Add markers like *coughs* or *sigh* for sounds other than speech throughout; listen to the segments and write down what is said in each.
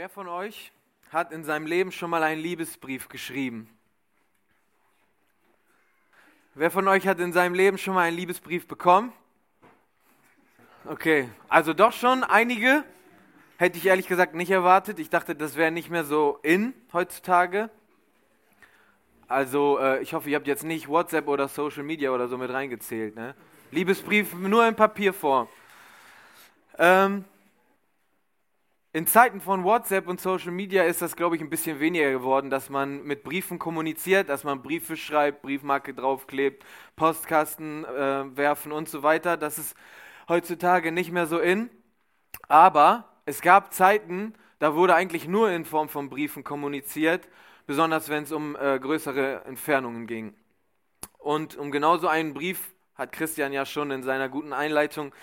Wer von euch hat in seinem Leben schon mal einen Liebesbrief geschrieben? Wer von euch hat in seinem Leben schon mal einen Liebesbrief bekommen? Okay, also doch schon einige. Hätte ich ehrlich gesagt nicht erwartet. Ich dachte, das wäre nicht mehr so in heutzutage. Also äh, ich hoffe, ihr habt jetzt nicht WhatsApp oder Social Media oder so mit reingezählt. Ne? Liebesbrief nur in Papierform. Ähm, in Zeiten von WhatsApp und Social Media ist das, glaube ich, ein bisschen weniger geworden, dass man mit Briefen kommuniziert, dass man Briefe schreibt, Briefmarke draufklebt, Postkasten äh, werfen und so weiter. Das ist heutzutage nicht mehr so in. Aber es gab Zeiten, da wurde eigentlich nur in Form von Briefen kommuniziert, besonders wenn es um äh, größere Entfernungen ging. Und um genau so einen Brief hat Christian ja schon in seiner guten Einleitung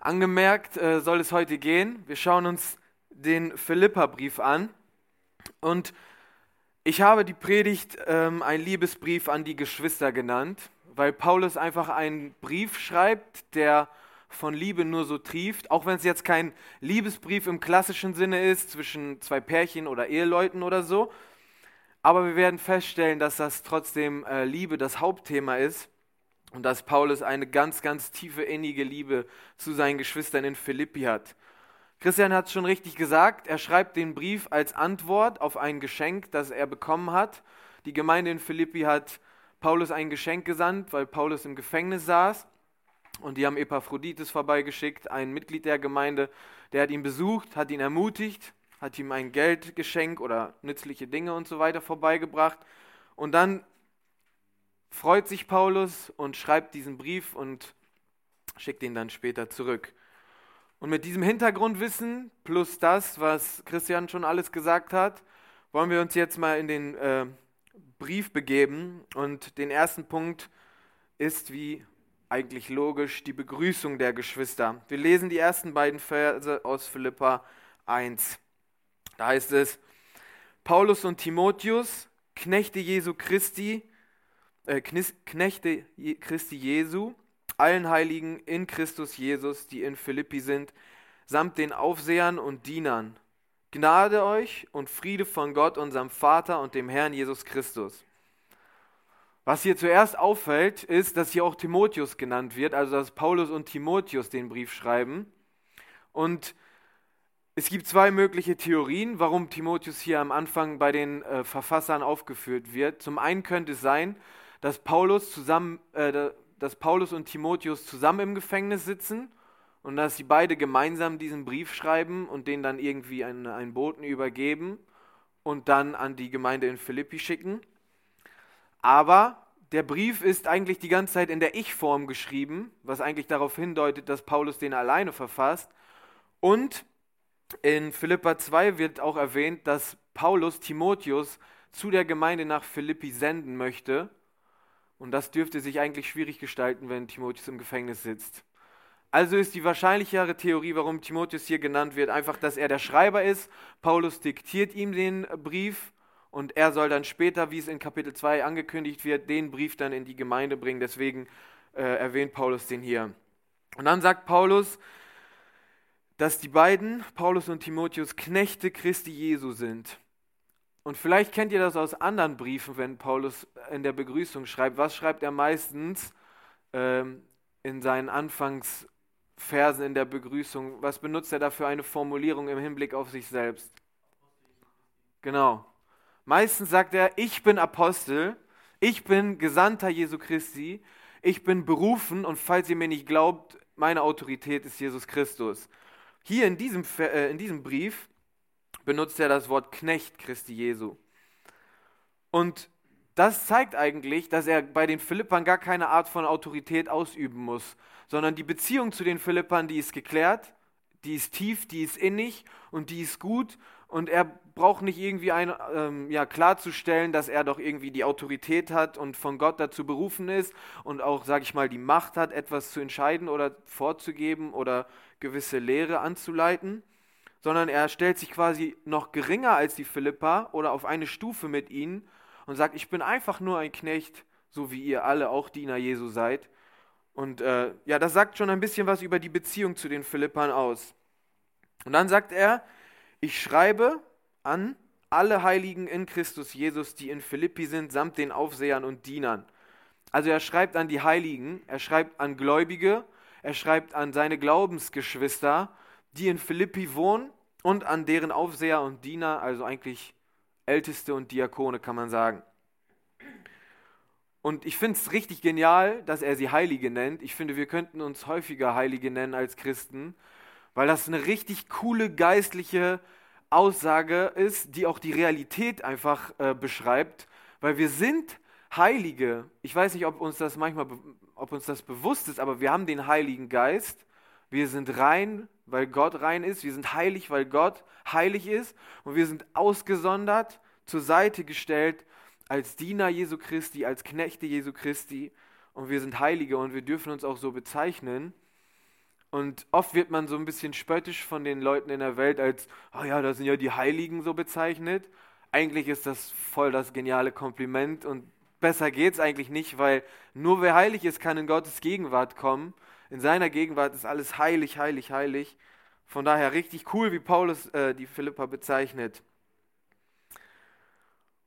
angemerkt, äh, soll es heute gehen. Wir schauen uns den Philippa-Brief an und ich habe die Predigt ähm, ein Liebesbrief an die Geschwister genannt, weil Paulus einfach einen Brief schreibt, der von Liebe nur so trieft, auch wenn es jetzt kein Liebesbrief im klassischen Sinne ist zwischen zwei Pärchen oder Eheleuten oder so. Aber wir werden feststellen, dass das trotzdem äh, Liebe das Hauptthema ist und dass Paulus eine ganz, ganz tiefe, innige Liebe zu seinen Geschwistern in Philippi hat. Christian hat es schon richtig gesagt, er schreibt den Brief als Antwort auf ein Geschenk, das er bekommen hat. Die Gemeinde in Philippi hat Paulus ein Geschenk gesandt, weil Paulus im Gefängnis saß. Und die haben Epaphroditus vorbeigeschickt, ein Mitglied der Gemeinde, der hat ihn besucht, hat ihn ermutigt, hat ihm ein Geldgeschenk oder nützliche Dinge und so weiter vorbeigebracht. Und dann freut sich Paulus und schreibt diesen Brief und schickt ihn dann später zurück. Und mit diesem Hintergrundwissen plus das, was Christian schon alles gesagt hat, wollen wir uns jetzt mal in den äh, Brief begeben. Und den ersten Punkt ist, wie eigentlich logisch, die Begrüßung der Geschwister. Wir lesen die ersten beiden Verse aus Philippa 1. Da heißt es, Paulus und Timotheus, Knechte Jesu Christi, äh, Knechte Christi Jesu, allen Heiligen in Christus Jesus, die in Philippi sind, samt den Aufsehern und Dienern. Gnade euch und Friede von Gott, unserem Vater und dem Herrn Jesus Christus. Was hier zuerst auffällt, ist, dass hier auch Timotheus genannt wird, also dass Paulus und Timotheus den Brief schreiben. Und es gibt zwei mögliche Theorien, warum Timotheus hier am Anfang bei den äh, Verfassern aufgeführt wird. Zum einen könnte es sein, dass Paulus zusammen, äh, dass Paulus und Timotheus zusammen im Gefängnis sitzen und dass sie beide gemeinsam diesen Brief schreiben und den dann irgendwie einen, einen Boten übergeben und dann an die Gemeinde in Philippi schicken. Aber der Brief ist eigentlich die ganze Zeit in der Ich-Form geschrieben, was eigentlich darauf hindeutet, dass Paulus den alleine verfasst. Und in Philippa 2 wird auch erwähnt, dass Paulus Timotheus zu der Gemeinde nach Philippi senden möchte und das dürfte sich eigentlich schwierig gestalten, wenn Timotheus im Gefängnis sitzt. Also ist die wahrscheinlichere Theorie, warum Timotheus hier genannt wird, einfach, dass er der Schreiber ist. Paulus diktiert ihm den Brief und er soll dann später, wie es in Kapitel 2 angekündigt wird, den Brief dann in die Gemeinde bringen. Deswegen äh, erwähnt Paulus den hier. Und dann sagt Paulus, dass die beiden, Paulus und Timotheus, Knechte Christi Jesu sind. Und vielleicht kennt ihr das aus anderen Briefen, wenn Paulus in der Begrüßung schreibt. Was schreibt er meistens ähm, in seinen Anfangsversen in der Begrüßung? Was benutzt er da für eine Formulierung im Hinblick auf sich selbst? Genau. Meistens sagt er, ich bin Apostel, ich bin Gesandter Jesu Christi, ich bin berufen und falls ihr mir nicht glaubt, meine Autorität ist Jesus Christus. Hier in diesem, äh, in diesem Brief benutzt er das Wort Knecht Christi Jesu. Und das zeigt eigentlich, dass er bei den Philippern gar keine Art von Autorität ausüben muss, sondern die Beziehung zu den Philippern, die ist geklärt, die ist tief, die ist innig und die ist gut. Und er braucht nicht irgendwie ein, ähm, ja, klarzustellen, dass er doch irgendwie die Autorität hat und von Gott dazu berufen ist und auch, sage ich mal, die Macht hat, etwas zu entscheiden oder vorzugeben oder gewisse Lehre anzuleiten, sondern er stellt sich quasi noch geringer als die Philippa oder auf eine Stufe mit ihnen und sagt, ich bin einfach nur ein Knecht, so wie ihr alle auch Diener Jesu seid. Und äh, ja, das sagt schon ein bisschen was über die Beziehung zu den Philippern aus. Und dann sagt er, ich schreibe an alle Heiligen in Christus Jesus, die in Philippi sind, samt den Aufsehern und Dienern. Also er schreibt an die Heiligen, er schreibt an Gläubige, er schreibt an seine Glaubensgeschwister, die in Philippi wohnen und an deren Aufseher und Diener, also eigentlich Älteste und Diakone kann man sagen. Und ich finde es richtig genial, dass er sie Heilige nennt. Ich finde, wir könnten uns häufiger Heilige nennen als Christen, weil das eine richtig coole geistliche Aussage ist, die auch die Realität einfach äh, beschreibt, weil wir sind Heilige. Ich weiß nicht, ob uns das manchmal, ob uns das bewusst ist, aber wir haben den Heiligen Geist. Wir sind rein, weil Gott rein ist. Wir sind heilig, weil Gott heilig ist. Und wir sind ausgesondert, zur Seite gestellt als Diener Jesu Christi, als Knechte Jesu Christi. Und wir sind Heilige und wir dürfen uns auch so bezeichnen. Und oft wird man so ein bisschen spöttisch von den Leuten in der Welt als, oh ja, das sind ja die Heiligen so bezeichnet. Eigentlich ist das voll das geniale Kompliment und besser geht es eigentlich nicht, weil nur wer heilig ist, kann in Gottes Gegenwart kommen. In seiner Gegenwart ist alles heilig, heilig, heilig. Von daher richtig cool, wie Paulus äh, die Philippa bezeichnet.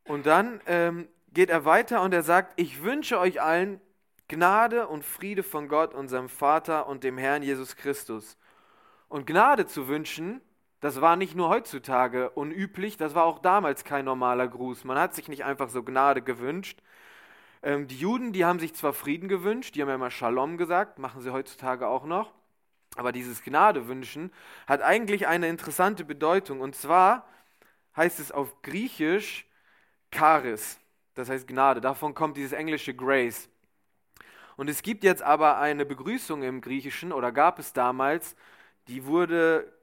Und dann ähm, geht er weiter und er sagt, ich wünsche euch allen Gnade und Friede von Gott, unserem Vater und dem Herrn Jesus Christus. Und Gnade zu wünschen, das war nicht nur heutzutage unüblich, das war auch damals kein normaler Gruß. Man hat sich nicht einfach so Gnade gewünscht. Ähm, die Juden, die haben sich zwar Frieden gewünscht, die haben ja immer Shalom gesagt, machen sie heutzutage auch noch. Aber dieses Gnade wünschen hat eigentlich eine interessante Bedeutung. Und zwar heißt es auf Griechisch Charis, das heißt Gnade. Davon kommt dieses englische Grace. Und es gibt jetzt aber eine Begrüßung im Griechischen, oder gab es damals, die wurde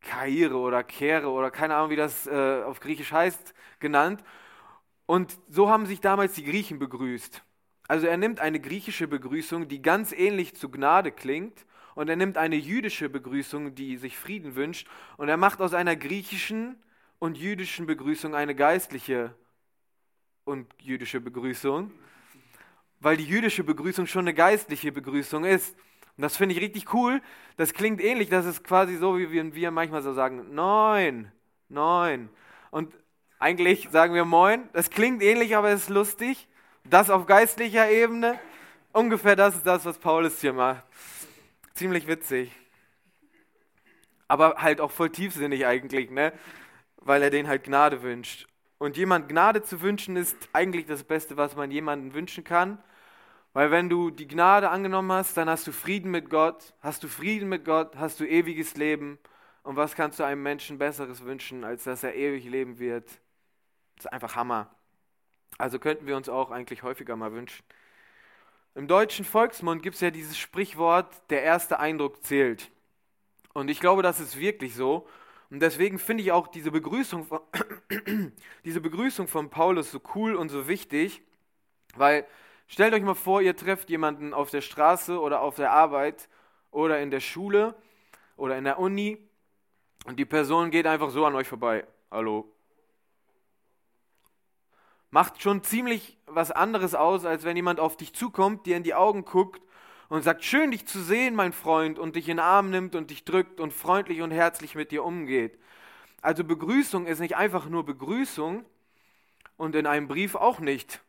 Kaire oder Kehre oder keine Ahnung, wie das äh, auf Griechisch heißt, genannt. Und so haben sich damals die Griechen begrüßt. Also er nimmt eine griechische Begrüßung, die ganz ähnlich zu Gnade klingt, und er nimmt eine jüdische Begrüßung, die sich Frieden wünscht, und er macht aus einer griechischen und jüdischen Begrüßung eine geistliche und jüdische Begrüßung weil die jüdische Begrüßung schon eine geistliche Begrüßung ist. Und das finde ich richtig cool. Das klingt ähnlich, das ist quasi so, wie wir manchmal so sagen, neun, neun. Und eigentlich sagen wir moin. Das klingt ähnlich, aber es ist lustig. Das auf geistlicher Ebene. Ungefähr das ist das, was Paulus hier macht. Ziemlich witzig. Aber halt auch voll tiefsinnig eigentlich, ne? Weil er denen halt Gnade wünscht. Und jemand Gnade zu wünschen ist eigentlich das Beste, was man jemandem wünschen kann. Weil wenn du die Gnade angenommen hast, dann hast du Frieden mit Gott. Hast du Frieden mit Gott, hast du ewiges Leben. Und was kannst du einem Menschen Besseres wünschen, als dass er ewig leben wird? Das ist einfach Hammer. Also könnten wir uns auch eigentlich häufiger mal wünschen. Im deutschen Volksmund gibt es ja dieses Sprichwort, der erste Eindruck zählt. Und ich glaube, das ist wirklich so. Und deswegen finde ich auch diese Begrüßung, von, *coughs* diese Begrüßung von Paulus so cool und so wichtig, weil Stellt euch mal vor, ihr trefft jemanden auf der Straße oder auf der Arbeit oder in der Schule oder in der Uni und die Person geht einfach so an euch vorbei. Hallo. Macht schon ziemlich was anderes aus, als wenn jemand auf dich zukommt, dir in die Augen guckt und sagt, schön dich zu sehen, mein Freund, und dich in den Arm nimmt und dich drückt und freundlich und herzlich mit dir umgeht. Also Begrüßung ist nicht einfach nur Begrüßung und in einem Brief auch nicht.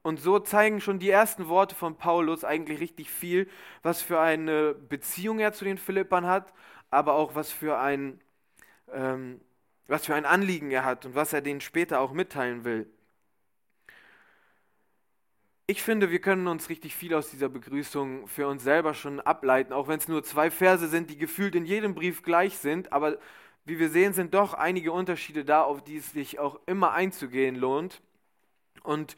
Und so zeigen schon die ersten Worte von Paulus eigentlich richtig viel, was für eine Beziehung er zu den Philippern hat, aber auch was für ein, ähm, was für ein Anliegen er hat und was er denen später auch mitteilen will. Ich finde, wir können uns richtig viel aus dieser Begrüßung für uns selber schon ableiten, auch wenn es nur zwei Verse sind, die gefühlt in jedem Brief gleich sind, aber wie wir sehen, sind doch einige Unterschiede da, auf die es sich auch immer einzugehen lohnt. Und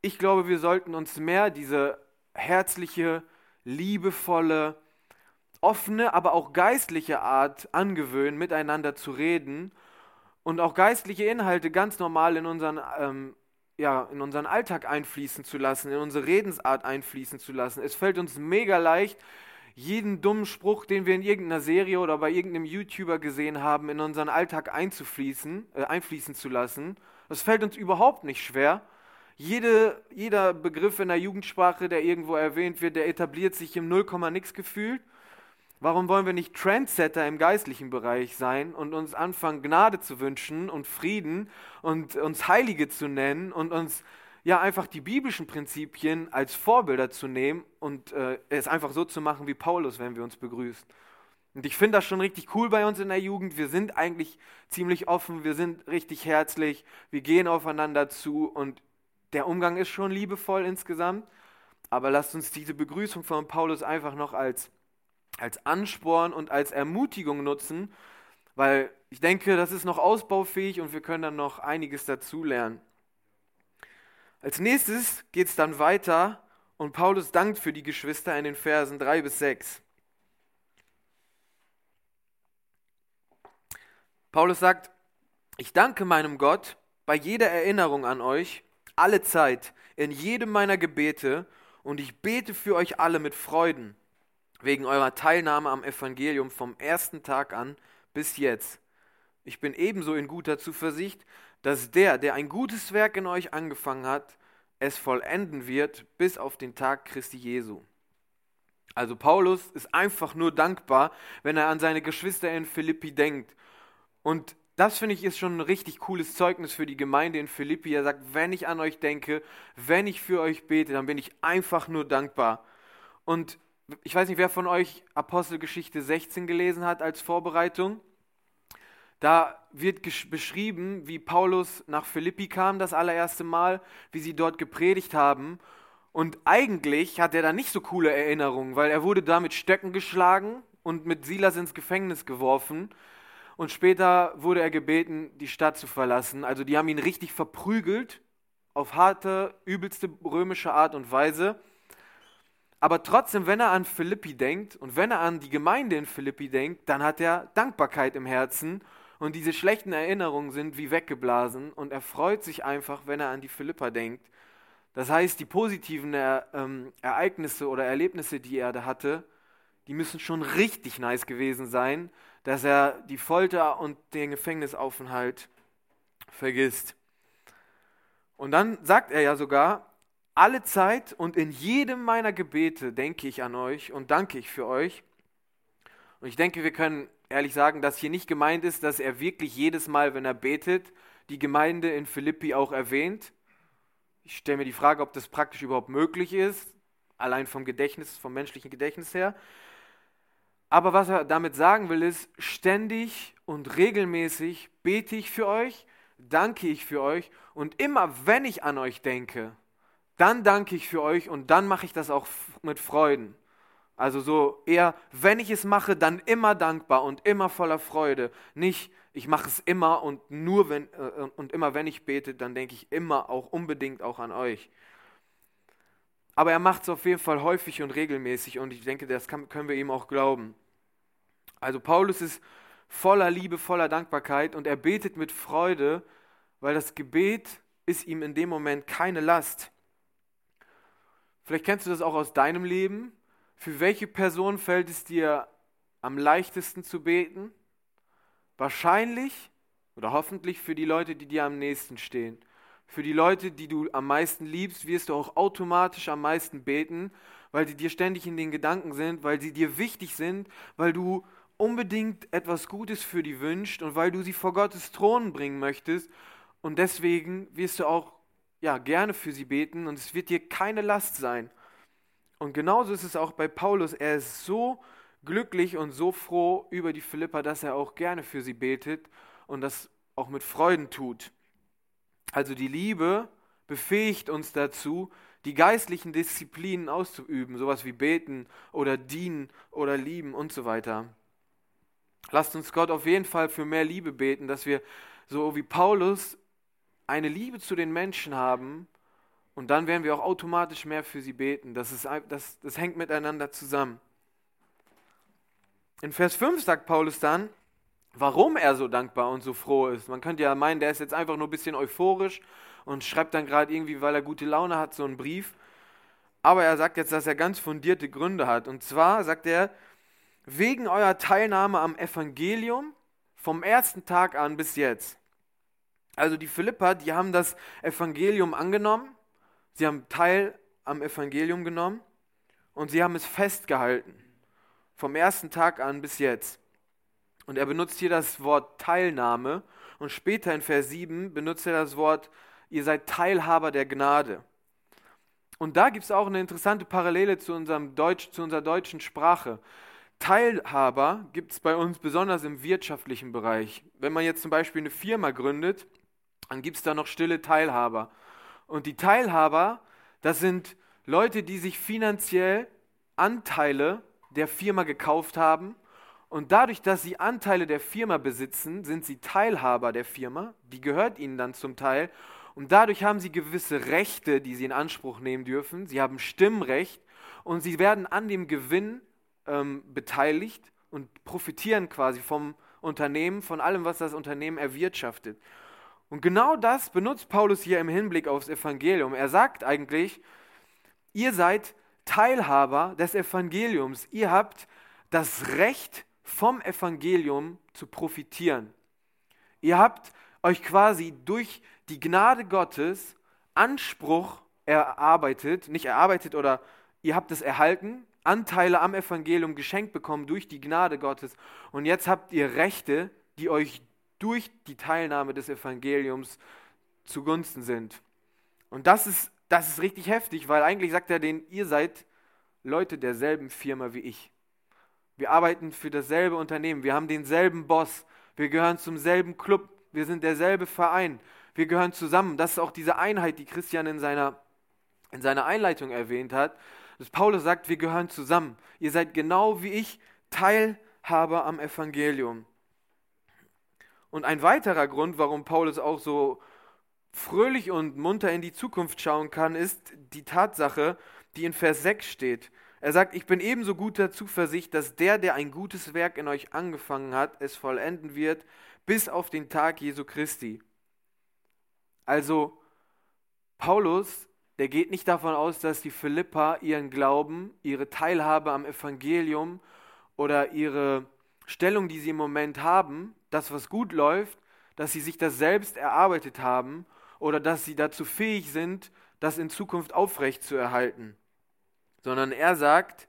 ich glaube, wir sollten uns mehr diese herzliche, liebevolle, offene, aber auch geistliche Art angewöhnen, miteinander zu reden und auch geistliche Inhalte ganz normal in unseren, ähm, ja, in unseren Alltag einfließen zu lassen, in unsere Redensart einfließen zu lassen. Es fällt uns mega leicht, jeden dummen Spruch, den wir in irgendeiner Serie oder bei irgendeinem YouTuber gesehen haben, in unseren Alltag einzufließen, äh, einfließen zu lassen. Das fällt uns überhaupt nicht schwer. Jede, jeder Begriff in der Jugendsprache, der irgendwo erwähnt wird, der etabliert sich im Nullkomma nix gefühlt. Warum wollen wir nicht Trendsetter im geistlichen Bereich sein und uns anfangen, Gnade zu wünschen und Frieden und uns Heilige zu nennen und uns ja einfach die biblischen Prinzipien als Vorbilder zu nehmen und äh, es einfach so zu machen wie Paulus, wenn wir uns begrüßen. Und ich finde das schon richtig cool bei uns in der Jugend. Wir sind eigentlich ziemlich offen, wir sind richtig herzlich, wir gehen aufeinander zu und der Umgang ist schon liebevoll insgesamt. Aber lasst uns diese Begrüßung von Paulus einfach noch als, als Ansporn und als Ermutigung nutzen, weil ich denke, das ist noch ausbaufähig und wir können dann noch einiges dazulernen. Als nächstes geht es dann weiter und Paulus dankt für die Geschwister in den Versen 3 bis 6. Paulus sagt, ich danke meinem Gott bei jeder Erinnerung an euch, alle Zeit, in jedem meiner Gebete, und ich bete für euch alle mit Freuden, wegen eurer Teilnahme am Evangelium vom ersten Tag an bis jetzt. Ich bin ebenso in guter Zuversicht, dass der, der ein gutes Werk in euch angefangen hat, es vollenden wird bis auf den Tag Christi Jesu. Also Paulus ist einfach nur dankbar, wenn er an seine Geschwister in Philippi denkt. Und das finde ich ist schon ein richtig cooles Zeugnis für die Gemeinde in Philippi. Er sagt, wenn ich an euch denke, wenn ich für euch bete, dann bin ich einfach nur dankbar. Und ich weiß nicht, wer von euch Apostelgeschichte 16 gelesen hat als Vorbereitung. Da wird beschrieben, wie Paulus nach Philippi kam das allererste Mal, wie sie dort gepredigt haben. Und eigentlich hat er da nicht so coole Erinnerungen, weil er wurde da mit Stöcken geschlagen und mit Silas ins Gefängnis geworfen. Und später wurde er gebeten, die Stadt zu verlassen. Also die haben ihn richtig verprügelt, auf harte, übelste römische Art und Weise. Aber trotzdem, wenn er an Philippi denkt und wenn er an die Gemeinde in Philippi denkt, dann hat er Dankbarkeit im Herzen und diese schlechten Erinnerungen sind wie weggeblasen und er freut sich einfach, wenn er an die Philippa denkt. Das heißt, die positiven ähm, Ereignisse oder Erlebnisse, die er da hatte, die müssen schon richtig nice gewesen sein, dass er die Folter und den Gefängnisaufenthalt vergisst. Und dann sagt er ja sogar, alle Zeit und in jedem meiner Gebete denke ich an euch und danke ich für euch. Und ich denke, wir können ehrlich sagen, dass hier nicht gemeint ist, dass er wirklich jedes Mal, wenn er betet, die Gemeinde in Philippi auch erwähnt. Ich stelle mir die Frage, ob das praktisch überhaupt möglich ist, allein vom Gedächtnis, vom menschlichen Gedächtnis her. Aber was er damit sagen will, ist, ständig und regelmäßig bete ich für euch, danke ich für euch und immer wenn ich an euch denke, dann danke ich für euch und dann mache ich das auch mit Freuden. Also so eher, wenn ich es mache, dann immer dankbar und immer voller Freude. Nicht, ich mache es immer und nur wenn äh, und immer wenn ich bete, dann denke ich immer auch unbedingt auch an euch. Aber er macht es auf jeden Fall häufig und regelmäßig und ich denke, das kann, können wir ihm auch glauben. Also Paulus ist voller Liebe, voller Dankbarkeit und er betet mit Freude, weil das Gebet ist ihm in dem Moment keine Last. Vielleicht kennst du das auch aus deinem Leben für welche Person fällt es dir am leichtesten zu beten? Wahrscheinlich oder hoffentlich für die Leute, die dir am nächsten stehen. Für die Leute, die du am meisten liebst, wirst du auch automatisch am meisten beten, weil sie dir ständig in den Gedanken sind, weil sie dir wichtig sind, weil du unbedingt etwas Gutes für die wünscht und weil du sie vor Gottes Thron bringen möchtest. Und deswegen wirst du auch ja, gerne für sie beten und es wird dir keine Last sein. Und genauso ist es auch bei Paulus. Er ist so glücklich und so froh über die Philippa, dass er auch gerne für sie betet und das auch mit Freuden tut. Also die Liebe befähigt uns dazu, die geistlichen Disziplinen auszuüben, sowas wie beten oder dienen oder lieben und so weiter. Lasst uns Gott auf jeden Fall für mehr Liebe beten, dass wir so wie Paulus eine Liebe zu den Menschen haben, und dann werden wir auch automatisch mehr für sie beten. Das, ist, das, das hängt miteinander zusammen. In Vers 5 sagt Paulus dann, warum er so dankbar und so froh ist. Man könnte ja meinen, der ist jetzt einfach nur ein bisschen euphorisch und schreibt dann gerade irgendwie, weil er gute Laune hat, so einen Brief. Aber er sagt jetzt, dass er ganz fundierte Gründe hat. Und zwar sagt er, wegen eurer Teilnahme am Evangelium vom ersten Tag an bis jetzt. Also die Philippa, die haben das Evangelium angenommen Sie haben teil am Evangelium genommen und sie haben es festgehalten. vom ersten Tag an bis jetzt. Und er benutzt hier das Wort Teilnahme und später in Vers 7 benutzt er das Wort, ihr seid Teilhaber der Gnade. Und da gibt es auch eine interessante Parallele zu, unserem Deutsch, zu unserer deutschen Sprache. Teilhaber gibt es bei uns besonders im wirtschaftlichen Bereich. Wenn man jetzt zum Beispiel eine Firma gründet, dann gibt es da noch stille Teilhaber. Und die Teilhaber, das sind Leute, die sich finanziell Anteile der Firma gekauft haben. Und dadurch, dass sie Anteile der Firma besitzen, sind sie Teilhaber der Firma. Die gehört ihnen dann zum Teil. Und dadurch haben sie gewisse Rechte, die sie in Anspruch nehmen dürfen. Sie haben Stimmrecht und sie werden an dem Gewinn ähm, beteiligt und profitieren quasi vom Unternehmen, von allem, was das Unternehmen erwirtschaftet. Und genau das benutzt Paulus hier im Hinblick aufs Evangelium. Er sagt eigentlich, ihr seid Teilhaber des Evangeliums. Ihr habt das Recht vom Evangelium zu profitieren. Ihr habt euch quasi durch die Gnade Gottes Anspruch erarbeitet, nicht erarbeitet oder ihr habt es erhalten, Anteile am Evangelium geschenkt bekommen durch die Gnade Gottes und jetzt habt ihr Rechte, die euch durch die Teilnahme des Evangeliums zugunsten sind. Und das ist, das ist richtig heftig, weil eigentlich sagt er denen, ihr seid Leute derselben Firma wie ich. Wir arbeiten für dasselbe Unternehmen, wir haben denselben Boss, wir gehören zum selben Club, wir sind derselbe Verein, wir gehören zusammen. Das ist auch diese Einheit, die Christian in seiner, in seiner Einleitung erwähnt hat, dass Paulus sagt, wir gehören zusammen. Ihr seid genau wie ich Teilhaber am Evangelium. Und ein weiterer Grund, warum Paulus auch so fröhlich und munter in die Zukunft schauen kann, ist die Tatsache, die in Vers 6 steht. Er sagt, ich bin ebenso guter Zuversicht, dass der, der ein gutes Werk in euch angefangen hat, es vollenden wird, bis auf den Tag Jesu Christi. Also Paulus, der geht nicht davon aus, dass die Philippa ihren Glauben, ihre Teilhabe am Evangelium oder ihre Stellung, die sie im Moment haben, das, was gut läuft, dass sie sich das selbst erarbeitet haben oder dass sie dazu fähig sind, das in Zukunft aufrecht zu erhalten. Sondern er sagt,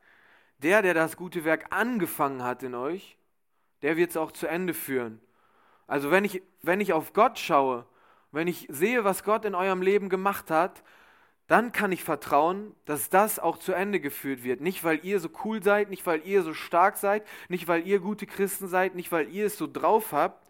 der, der das gute Werk angefangen hat in euch, der wird es auch zu Ende führen. Also wenn ich, wenn ich auf Gott schaue, wenn ich sehe, was Gott in eurem Leben gemacht hat, dann kann ich vertrauen, dass das auch zu Ende geführt wird. Nicht, weil ihr so cool seid, nicht, weil ihr so stark seid, nicht, weil ihr gute Christen seid, nicht, weil ihr es so drauf habt,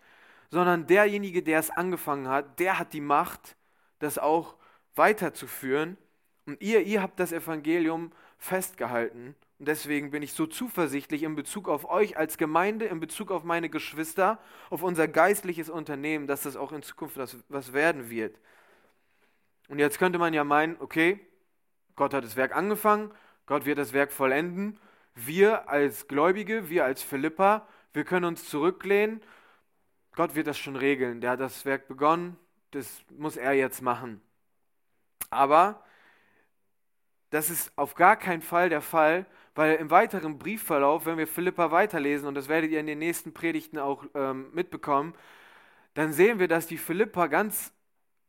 sondern derjenige, der es angefangen hat, der hat die Macht, das auch weiterzuführen. Und ihr, ihr habt das Evangelium festgehalten. Und deswegen bin ich so zuversichtlich in Bezug auf euch als Gemeinde, in Bezug auf meine Geschwister, auf unser geistliches Unternehmen, dass das auch in Zukunft was, werden wird. Und jetzt könnte man ja meinen, okay, Gott hat das Werk angefangen, Gott wird das Werk vollenden. Wir als Gläubige, wir als Philippa, wir können uns zurücklehnen. Gott wird das schon regeln. Der hat das Werk begonnen, das muss er jetzt machen. Aber das ist auf gar keinen Fall der Fall, weil im weiteren Briefverlauf, wenn wir Philippa weiterlesen, und das werdet ihr in den nächsten Predigten auch ähm, mitbekommen, dann sehen wir, dass die Philippa ganz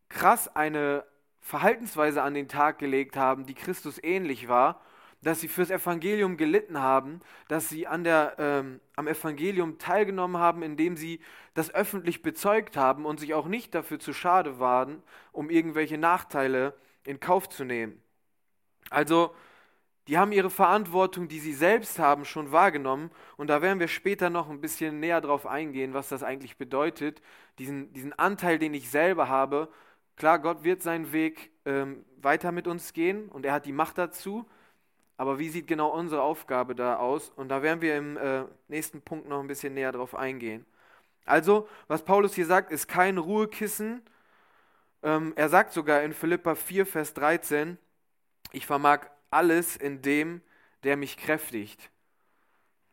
krass eine Verhaltensweise an den Tag gelegt haben, die Christus ähnlich war, dass sie fürs Evangelium gelitten haben, dass sie an der, ähm, am Evangelium teilgenommen haben, indem sie das öffentlich bezeugt haben und sich auch nicht dafür zu schade waren, um irgendwelche Nachteile in Kauf zu nehmen. Also die haben ihre Verantwortung, die sie selbst haben, schon wahrgenommen. Und da werden wir später noch ein bisschen näher drauf eingehen, was das eigentlich bedeutet. Diesen, diesen Anteil, den ich selber habe. Klar, Gott wird seinen Weg ähm, weiter mit uns gehen und er hat die Macht dazu. Aber wie sieht genau unsere Aufgabe da aus? Und da werden wir im äh, nächsten Punkt noch ein bisschen näher drauf eingehen. Also, was Paulus hier sagt, ist kein Ruhekissen. Ähm, er sagt sogar in Philippa 4, Vers 13, ich vermag alles in dem, der mich kräftigt.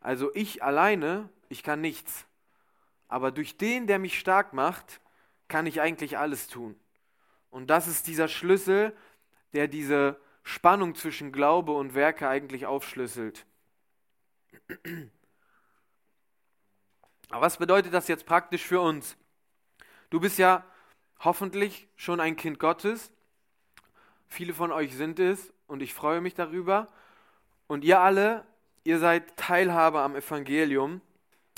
Also ich alleine, ich kann nichts. Aber durch den, der mich stark macht, kann ich eigentlich alles tun. Und das ist dieser Schlüssel, der diese Spannung zwischen Glaube und Werke eigentlich aufschlüsselt. Aber was bedeutet das jetzt praktisch für uns? Du bist ja hoffentlich schon ein Kind Gottes. Viele von euch sind es und ich freue mich darüber. Und ihr alle, ihr seid Teilhaber am Evangelium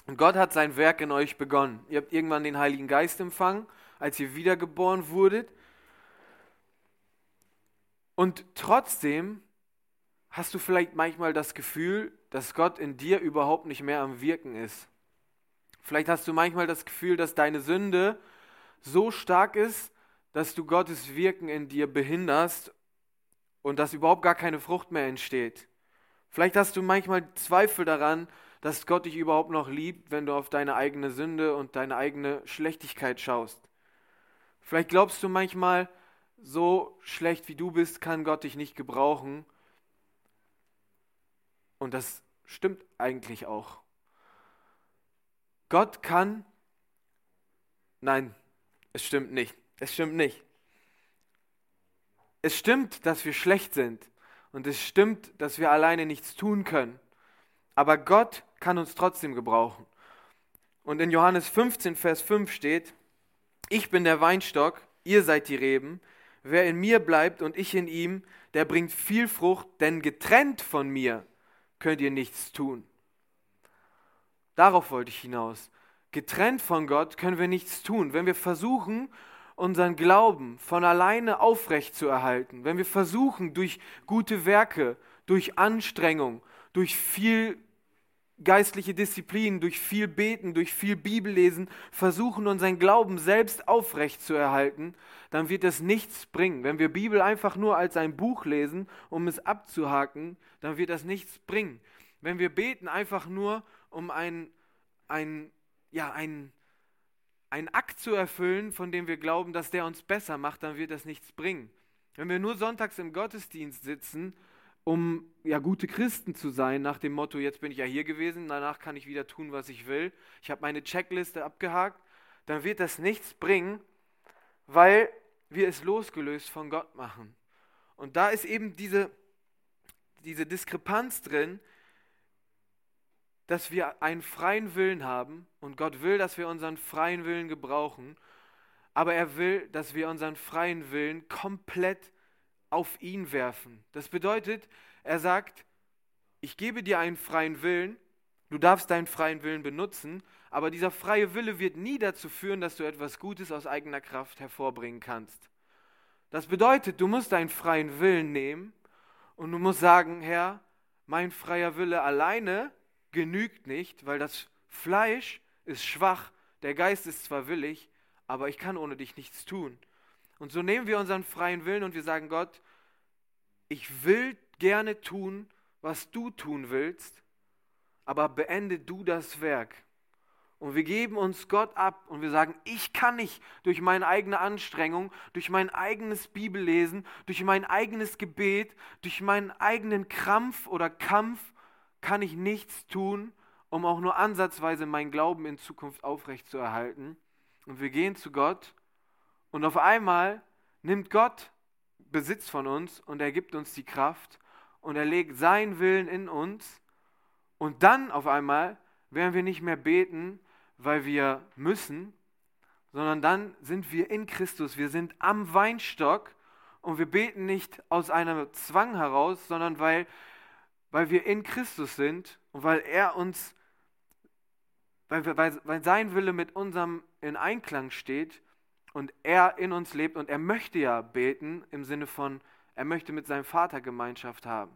und Gott hat sein Werk in euch begonnen. Ihr habt irgendwann den Heiligen Geist empfangen, als ihr wiedergeboren wurdet. Und trotzdem hast du vielleicht manchmal das Gefühl, dass Gott in dir überhaupt nicht mehr am Wirken ist. Vielleicht hast du manchmal das Gefühl, dass deine Sünde so stark ist, dass du Gottes Wirken in dir behinderst und dass überhaupt gar keine Frucht mehr entsteht. Vielleicht hast du manchmal Zweifel daran, dass Gott dich überhaupt noch liebt, wenn du auf deine eigene Sünde und deine eigene Schlechtigkeit schaust. Vielleicht glaubst du manchmal, so schlecht wie du bist, kann Gott dich nicht gebrauchen. Und das stimmt eigentlich auch. Gott kann, nein, es stimmt nicht. Es stimmt nicht. Es stimmt, dass wir schlecht sind. Und es stimmt, dass wir alleine nichts tun können. Aber Gott kann uns trotzdem gebrauchen. Und in Johannes 15, Vers 5 steht, ich bin der Weinstock, ihr seid die Reben. Wer in mir bleibt und ich in ihm, der bringt viel Frucht, denn getrennt von mir könnt ihr nichts tun. Darauf wollte ich hinaus. Getrennt von Gott können wir nichts tun. Wenn wir versuchen, unseren Glauben von alleine aufrecht zu erhalten, wenn wir versuchen, durch gute Werke, durch Anstrengung, durch viel geistliche Disziplin, durch viel Beten, durch viel Bibellesen versuchen, unseren Glauben selbst aufrecht zu erhalten, dann wird das nichts bringen. Wenn wir Bibel einfach nur als ein Buch lesen, um es abzuhaken, dann wird das nichts bringen. Wenn wir beten einfach nur, um ein, ein, ja, ein, ein Akt zu erfüllen, von dem wir glauben, dass der uns besser macht, dann wird das nichts bringen. Wenn wir nur sonntags im Gottesdienst sitzen, um ja gute Christen zu sein, nach dem Motto, jetzt bin ich ja hier gewesen, danach kann ich wieder tun, was ich will. Ich habe meine Checkliste abgehakt, dann wird das nichts bringen, weil wir es losgelöst von Gott machen. Und da ist eben diese, diese Diskrepanz drin, dass wir einen freien Willen haben und Gott will, dass wir unseren freien Willen gebrauchen, aber er will, dass wir unseren freien Willen komplett auf ihn werfen. Das bedeutet, er sagt, ich gebe dir einen freien Willen, du darfst deinen freien Willen benutzen, aber dieser freie Wille wird nie dazu führen, dass du etwas Gutes aus eigener Kraft hervorbringen kannst. Das bedeutet, du musst deinen freien Willen nehmen und du musst sagen, Herr, mein freier Wille alleine genügt nicht, weil das Fleisch ist schwach, der Geist ist zwar willig, aber ich kann ohne dich nichts tun. Und so nehmen wir unseren freien Willen und wir sagen, Gott, ich will gerne tun, was du tun willst, aber beende du das Werk. Und wir geben uns Gott ab und wir sagen, ich kann nicht durch meine eigene Anstrengung, durch mein eigenes Bibellesen, durch mein eigenes Gebet, durch meinen eigenen Krampf oder Kampf, kann ich nichts tun, um auch nur ansatzweise meinen Glauben in Zukunft aufrechtzuerhalten. Und wir gehen zu Gott und auf einmal nimmt Gott Besitz von uns und er gibt uns die Kraft und er legt seinen Willen in uns. Und dann auf einmal werden wir nicht mehr beten, weil wir müssen, sondern dann sind wir in Christus, wir sind am Weinstock und wir beten nicht aus einem Zwang heraus, sondern weil, weil wir in Christus sind und weil er uns, weil, weil, weil sein Wille mit unserem in Einklang steht und er in uns lebt und er möchte ja beten im Sinne von, er möchte mit seinem Vater Gemeinschaft haben.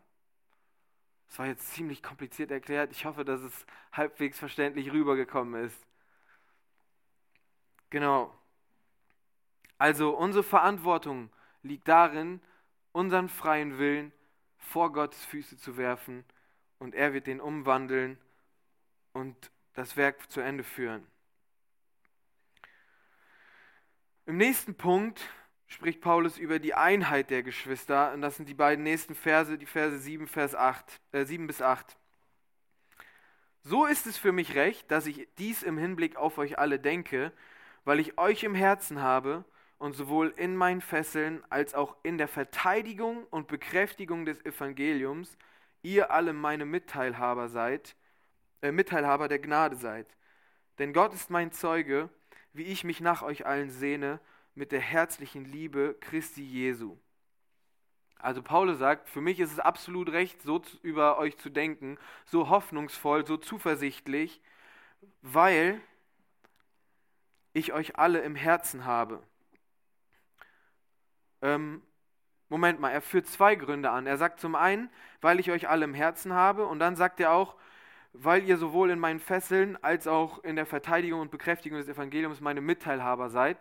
Das war jetzt ziemlich kompliziert erklärt. Ich hoffe, dass es halbwegs verständlich rübergekommen ist. Genau. Also unsere Verantwortung liegt darin, unseren freien Willen vor Gottes Füße zu werfen und er wird den umwandeln und das Werk zu Ende führen. Im nächsten Punkt spricht Paulus über die Einheit der Geschwister und das sind die beiden nächsten Verse, die Verse 7, Vers 8, äh 7 bis 8. So ist es für mich recht, dass ich dies im Hinblick auf euch alle denke, weil ich euch im Herzen habe und sowohl in meinen Fesseln als auch in der Verteidigung und Bekräftigung des Evangeliums ihr alle meine Mitteilhaber seid, äh, Mitteilhaber der Gnade seid. Denn Gott ist mein Zeuge, wie ich mich nach euch allen sehne, mit der herzlichen Liebe Christi Jesu. Also Paulus sagt, für mich ist es absolut recht, so über euch zu denken, so hoffnungsvoll, so zuversichtlich, weil ich euch alle im Herzen habe. Ähm, Moment mal, er führt zwei Gründe an. Er sagt zum einen, weil ich euch alle im Herzen habe, und dann sagt er auch, weil ihr sowohl in meinen Fesseln als auch in der Verteidigung und Bekräftigung des Evangeliums meine Mitteilhaber seid.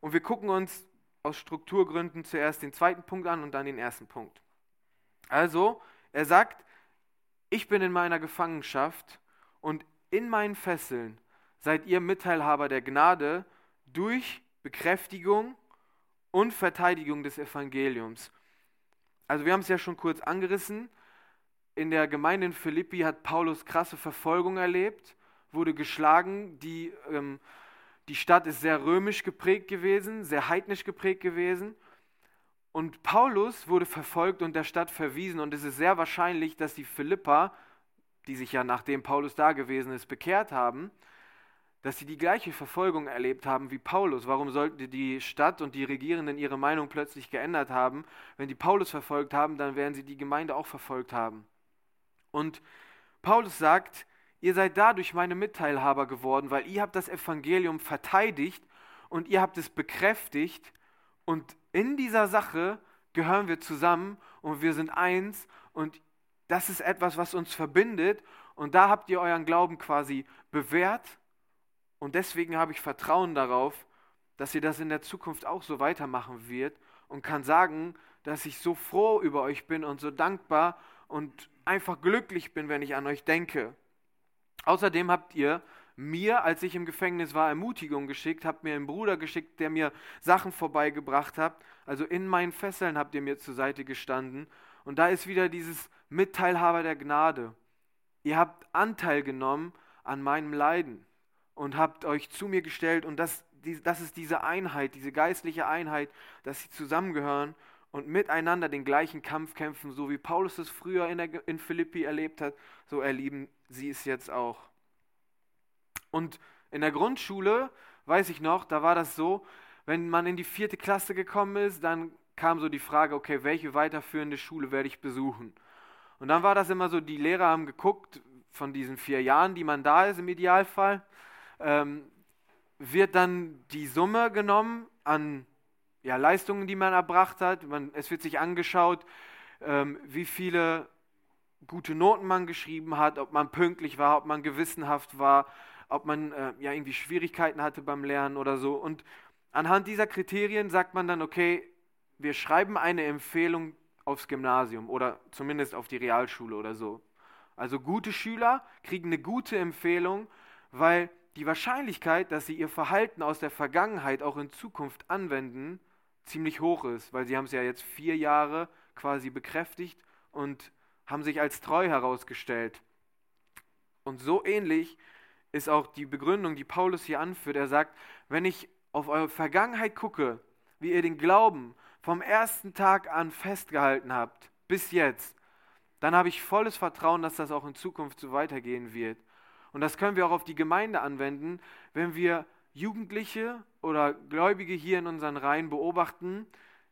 Und wir gucken uns aus Strukturgründen zuerst den zweiten Punkt an und dann den ersten Punkt. Also, er sagt, ich bin in meiner Gefangenschaft und in meinen Fesseln seid ihr Mitteilhaber der Gnade durch Bekräftigung und Verteidigung des Evangeliums. Also wir haben es ja schon kurz angerissen. In der Gemeinde in Philippi hat Paulus krasse Verfolgung erlebt, wurde geschlagen, die ähm, die Stadt ist sehr römisch geprägt gewesen, sehr heidnisch geprägt gewesen. Und Paulus wurde verfolgt und der Stadt verwiesen. Und es ist sehr wahrscheinlich, dass die Philippa, die sich ja nachdem Paulus da gewesen ist, bekehrt haben, dass sie die gleiche Verfolgung erlebt haben wie Paulus. Warum sollte die Stadt und die Regierenden ihre Meinung plötzlich geändert haben? Wenn die Paulus verfolgt haben, dann werden sie die Gemeinde auch verfolgt haben. Und Paulus sagt, Ihr seid dadurch meine Mitteilhaber geworden, weil ihr habt das Evangelium verteidigt und ihr habt es bekräftigt. Und in dieser Sache gehören wir zusammen und wir sind eins. Und das ist etwas, was uns verbindet. Und da habt ihr euren Glauben quasi bewährt. Und deswegen habe ich Vertrauen darauf, dass ihr das in der Zukunft auch so weitermachen wird und kann sagen, dass ich so froh über euch bin und so dankbar und einfach glücklich bin, wenn ich an euch denke. Außerdem habt ihr mir, als ich im Gefängnis war, Ermutigung geschickt, habt mir einen Bruder geschickt, der mir Sachen vorbeigebracht hat. Also in meinen Fesseln habt ihr mir zur Seite gestanden. Und da ist wieder dieses Mitteilhaber der Gnade. Ihr habt Anteil genommen an meinem Leiden und habt euch zu mir gestellt. Und das, das ist diese Einheit, diese geistliche Einheit, dass sie zusammengehören und miteinander den gleichen Kampf kämpfen, so wie Paulus es früher in, der, in Philippi erlebt hat, so erleben sie es jetzt auch. Und in der Grundschule, weiß ich noch, da war das so, wenn man in die vierte Klasse gekommen ist, dann kam so die Frage, okay, welche weiterführende Schule werde ich besuchen? Und dann war das immer so, die Lehrer haben geguckt, von diesen vier Jahren, die man da ist im Idealfall, ähm, wird dann die Summe genommen an ja, Leistungen, die man erbracht hat. Man, es wird sich angeschaut, ähm, wie viele gute Noten man geschrieben hat, ob man pünktlich war, ob man gewissenhaft war, ob man äh, ja irgendwie Schwierigkeiten hatte beim Lernen oder so. Und anhand dieser Kriterien sagt man dann, okay, wir schreiben eine Empfehlung aufs Gymnasium oder zumindest auf die Realschule oder so. Also gute Schüler kriegen eine gute Empfehlung, weil die Wahrscheinlichkeit, dass sie ihr Verhalten aus der Vergangenheit auch in Zukunft anwenden, ziemlich hoch ist, weil sie haben es ja jetzt vier Jahre quasi bekräftigt und haben sich als treu herausgestellt. Und so ähnlich ist auch die Begründung, die Paulus hier anführt. Er sagt, wenn ich auf eure Vergangenheit gucke, wie ihr den Glauben vom ersten Tag an festgehalten habt, bis jetzt, dann habe ich volles Vertrauen, dass das auch in Zukunft so weitergehen wird. Und das können wir auch auf die Gemeinde anwenden, wenn wir Jugendliche oder Gläubige hier in unseren Reihen beobachten,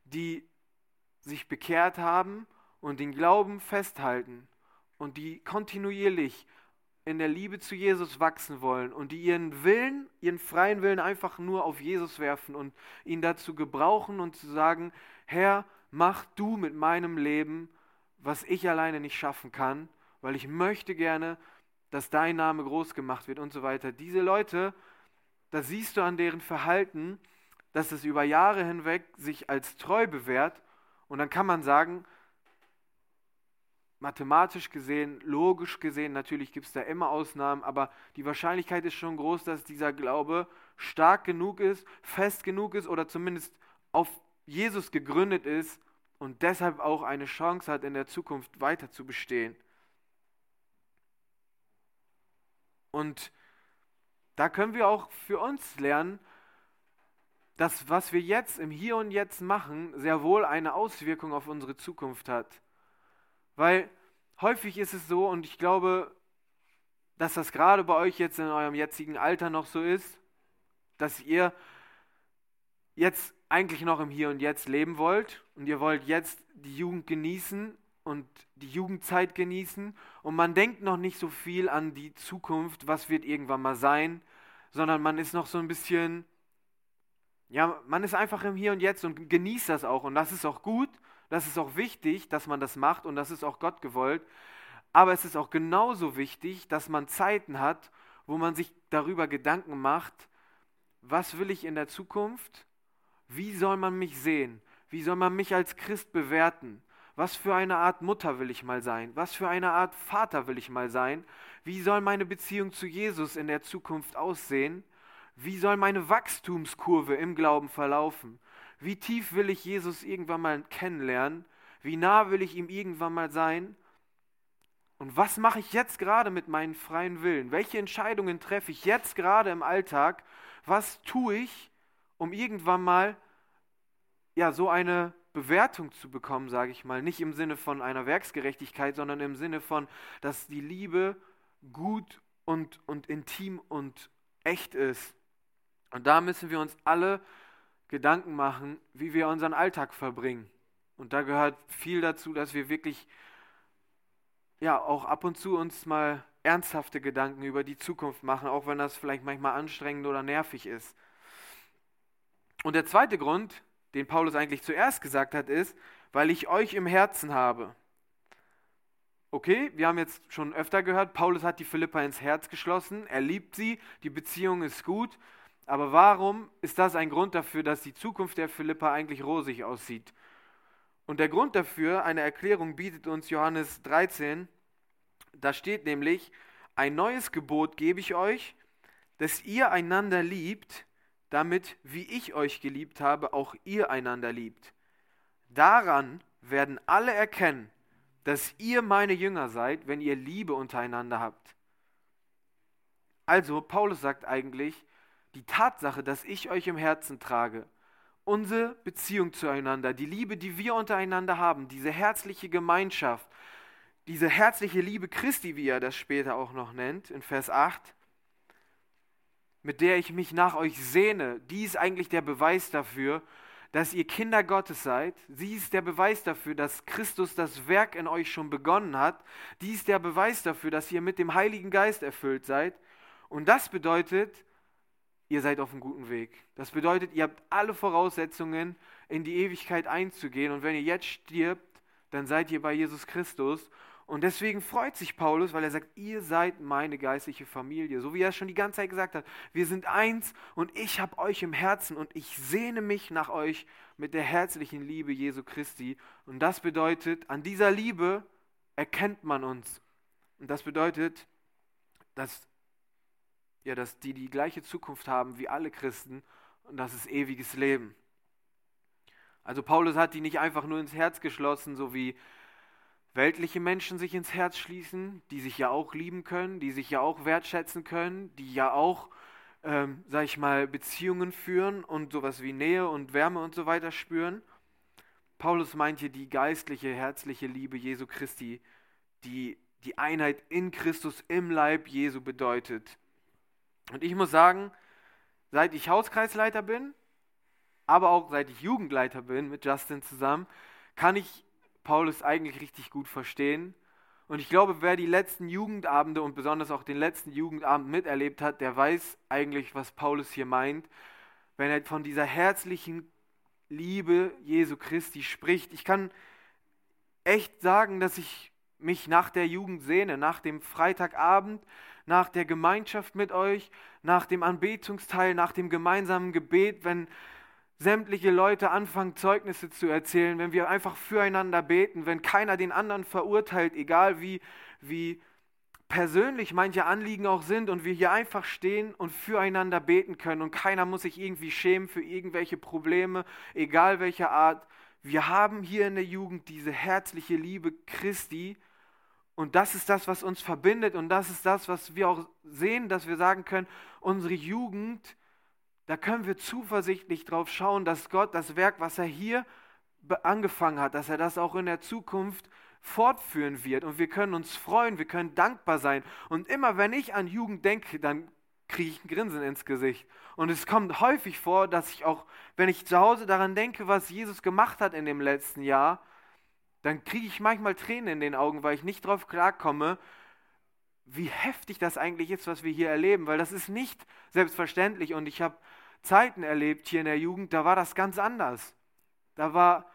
die sich bekehrt haben und den Glauben festhalten und die kontinuierlich in der Liebe zu Jesus wachsen wollen und die ihren Willen, ihren freien Willen einfach nur auf Jesus werfen und ihn dazu gebrauchen und zu sagen, Herr, mach du mit meinem Leben, was ich alleine nicht schaffen kann, weil ich möchte gerne, dass dein Name groß gemacht wird und so weiter. Diese Leute da siehst du an deren Verhalten, dass es über Jahre hinweg sich als treu bewährt. Und dann kann man sagen, mathematisch gesehen, logisch gesehen, natürlich gibt es da immer Ausnahmen, aber die Wahrscheinlichkeit ist schon groß, dass dieser Glaube stark genug ist, fest genug ist oder zumindest auf Jesus gegründet ist und deshalb auch eine Chance hat, in der Zukunft weiter zu bestehen. Und da können wir auch für uns lernen, dass was wir jetzt im Hier und Jetzt machen, sehr wohl eine Auswirkung auf unsere Zukunft hat. Weil häufig ist es so, und ich glaube, dass das gerade bei euch jetzt in eurem jetzigen Alter noch so ist, dass ihr jetzt eigentlich noch im Hier und Jetzt leben wollt und ihr wollt jetzt die Jugend genießen und die Jugendzeit genießen. Und man denkt noch nicht so viel an die Zukunft, was wird irgendwann mal sein, sondern man ist noch so ein bisschen, ja, man ist einfach im Hier und Jetzt und genießt das auch. Und das ist auch gut, das ist auch wichtig, dass man das macht und das ist auch Gott gewollt, aber es ist auch genauso wichtig, dass man Zeiten hat, wo man sich darüber Gedanken macht, was will ich in der Zukunft, wie soll man mich sehen, wie soll man mich als Christ bewerten, was für eine Art Mutter will ich mal sein? Was für eine Art Vater will ich mal sein? Wie soll meine Beziehung zu Jesus in der Zukunft aussehen? Wie soll meine Wachstumskurve im Glauben verlaufen? Wie tief will ich Jesus irgendwann mal kennenlernen? Wie nah will ich ihm irgendwann mal sein? Und was mache ich jetzt gerade mit meinem freien Willen? Welche Entscheidungen treffe ich jetzt gerade im Alltag? Was tue ich, um irgendwann mal ja so eine Bewertung zu bekommen, sage ich mal, nicht im Sinne von einer Werksgerechtigkeit, sondern im Sinne von, dass die Liebe gut und, und intim und echt ist. Und da müssen wir uns alle Gedanken machen, wie wir unseren Alltag verbringen. Und da gehört viel dazu, dass wir wirklich ja auch ab und zu uns mal ernsthafte Gedanken über die Zukunft machen, auch wenn das vielleicht manchmal anstrengend oder nervig ist. Und der zweite Grund, den Paulus eigentlich zuerst gesagt hat, ist, weil ich euch im Herzen habe. Okay, wir haben jetzt schon öfter gehört, Paulus hat die Philippa ins Herz geschlossen, er liebt sie, die Beziehung ist gut, aber warum ist das ein Grund dafür, dass die Zukunft der Philippa eigentlich rosig aussieht? Und der Grund dafür, eine Erklärung bietet uns Johannes 13, da steht nämlich, ein neues Gebot gebe ich euch, dass ihr einander liebt, damit, wie ich euch geliebt habe, auch ihr einander liebt. Daran werden alle erkennen, dass ihr meine Jünger seid, wenn ihr Liebe untereinander habt. Also, Paulus sagt eigentlich, die Tatsache, dass ich euch im Herzen trage, unsere Beziehung zueinander, die Liebe, die wir untereinander haben, diese herzliche Gemeinschaft, diese herzliche Liebe Christi, wie er das später auch noch nennt, in Vers 8, mit der ich mich nach euch sehne, die ist eigentlich der Beweis dafür, dass ihr Kinder Gottes seid. Sie ist der Beweis dafür, dass Christus das Werk in euch schon begonnen hat. Die ist der Beweis dafür, dass ihr mit dem Heiligen Geist erfüllt seid. Und das bedeutet, ihr seid auf einem guten Weg. Das bedeutet, ihr habt alle Voraussetzungen, in die Ewigkeit einzugehen. Und wenn ihr jetzt stirbt, dann seid ihr bei Jesus Christus. Und deswegen freut sich Paulus, weil er sagt, ihr seid meine geistliche Familie. So wie er es schon die ganze Zeit gesagt hat. Wir sind eins und ich habe euch im Herzen und ich sehne mich nach euch mit der herzlichen Liebe Jesu Christi. Und das bedeutet, an dieser Liebe erkennt man uns. Und das bedeutet, dass, ja, dass die die gleiche Zukunft haben wie alle Christen und das ist ewiges Leben. Also Paulus hat die nicht einfach nur ins Herz geschlossen, so wie weltliche Menschen sich ins Herz schließen, die sich ja auch lieben können, die sich ja auch wertschätzen können, die ja auch, ähm, sag ich mal, Beziehungen führen und sowas wie Nähe und Wärme und so weiter spüren. Paulus meint hier die geistliche, herzliche Liebe Jesu Christi, die die Einheit in Christus im Leib Jesu bedeutet. Und ich muss sagen, seit ich Hauskreisleiter bin, aber auch seit ich Jugendleiter bin mit Justin zusammen, kann ich Paulus eigentlich richtig gut verstehen. Und ich glaube, wer die letzten Jugendabende und besonders auch den letzten Jugendabend miterlebt hat, der weiß eigentlich, was Paulus hier meint, wenn er von dieser herzlichen Liebe Jesu Christi spricht. Ich kann echt sagen, dass ich mich nach der Jugend sehne, nach dem Freitagabend, nach der Gemeinschaft mit euch, nach dem Anbetungsteil, nach dem gemeinsamen Gebet, wenn sämtliche Leute anfangen, Zeugnisse zu erzählen, wenn wir einfach füreinander beten, wenn keiner den anderen verurteilt, egal wie, wie persönlich manche Anliegen auch sind und wir hier einfach stehen und füreinander beten können und keiner muss sich irgendwie schämen für irgendwelche Probleme, egal welcher Art. Wir haben hier in der Jugend diese herzliche Liebe Christi und das ist das, was uns verbindet und das ist das, was wir auch sehen, dass wir sagen können, unsere Jugend da können wir zuversichtlich drauf schauen, dass Gott das Werk, was er hier angefangen hat, dass er das auch in der Zukunft fortführen wird. Und wir können uns freuen, wir können dankbar sein. Und immer wenn ich an Jugend denke, dann kriege ich ein Grinsen ins Gesicht. Und es kommt häufig vor, dass ich auch, wenn ich zu Hause daran denke, was Jesus gemacht hat in dem letzten Jahr, dann kriege ich manchmal Tränen in den Augen, weil ich nicht drauf klarkomme, wie heftig das eigentlich ist, was wir hier erleben, weil das ist nicht selbstverständlich und ich habe Zeiten erlebt hier in der Jugend, da war das ganz anders. Da war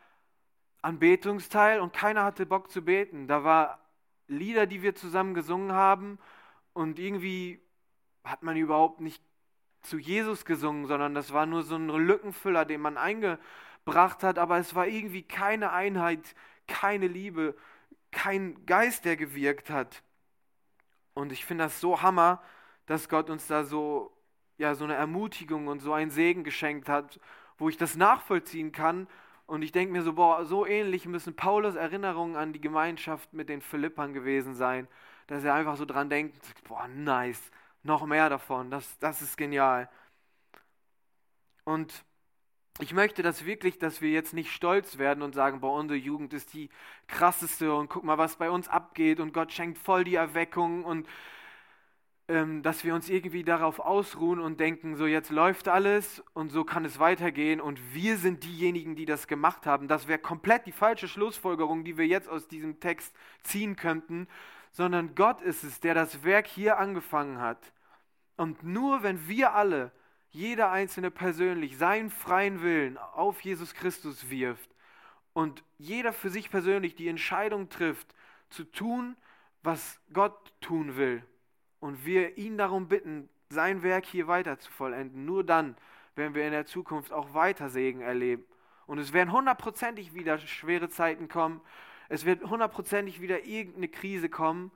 Anbetungsteil und keiner hatte Bock zu beten. Da war Lieder, die wir zusammen gesungen haben und irgendwie hat man überhaupt nicht zu Jesus gesungen, sondern das war nur so ein Lückenfüller, den man eingebracht hat, aber es war irgendwie keine Einheit, keine Liebe, kein Geist, der gewirkt hat. Und ich finde das so hammer, dass Gott uns da so, ja, so eine Ermutigung und so einen Segen geschenkt hat, wo ich das nachvollziehen kann. Und ich denke mir so, boah, so ähnlich müssen Paulus Erinnerungen an die Gemeinschaft mit den Philippern gewesen sein, dass er einfach so dran denkt, boah, nice, noch mehr davon, das, das ist genial. Und ich möchte das wirklich, dass wir jetzt nicht stolz werden und sagen, boah, unsere Jugend ist die krasseste und guck mal, was bei uns abgeht und Gott schenkt voll die Erweckung und dass wir uns irgendwie darauf ausruhen und denken, so jetzt läuft alles und so kann es weitergehen und wir sind diejenigen, die das gemacht haben. Das wäre komplett die falsche Schlussfolgerung, die wir jetzt aus diesem Text ziehen könnten, sondern Gott ist es, der das Werk hier angefangen hat. Und nur wenn wir alle jeder Einzelne persönlich seinen freien Willen auf Jesus Christus wirft und jeder für sich persönlich die Entscheidung trifft, zu tun, was Gott tun will und wir ihn darum bitten, sein Werk hier weiter zu vollenden, nur dann werden wir in der Zukunft auch weiter Segen erleben. Und es werden hundertprozentig wieder schwere Zeiten kommen, es wird hundertprozentig wieder irgendeine Krise kommen.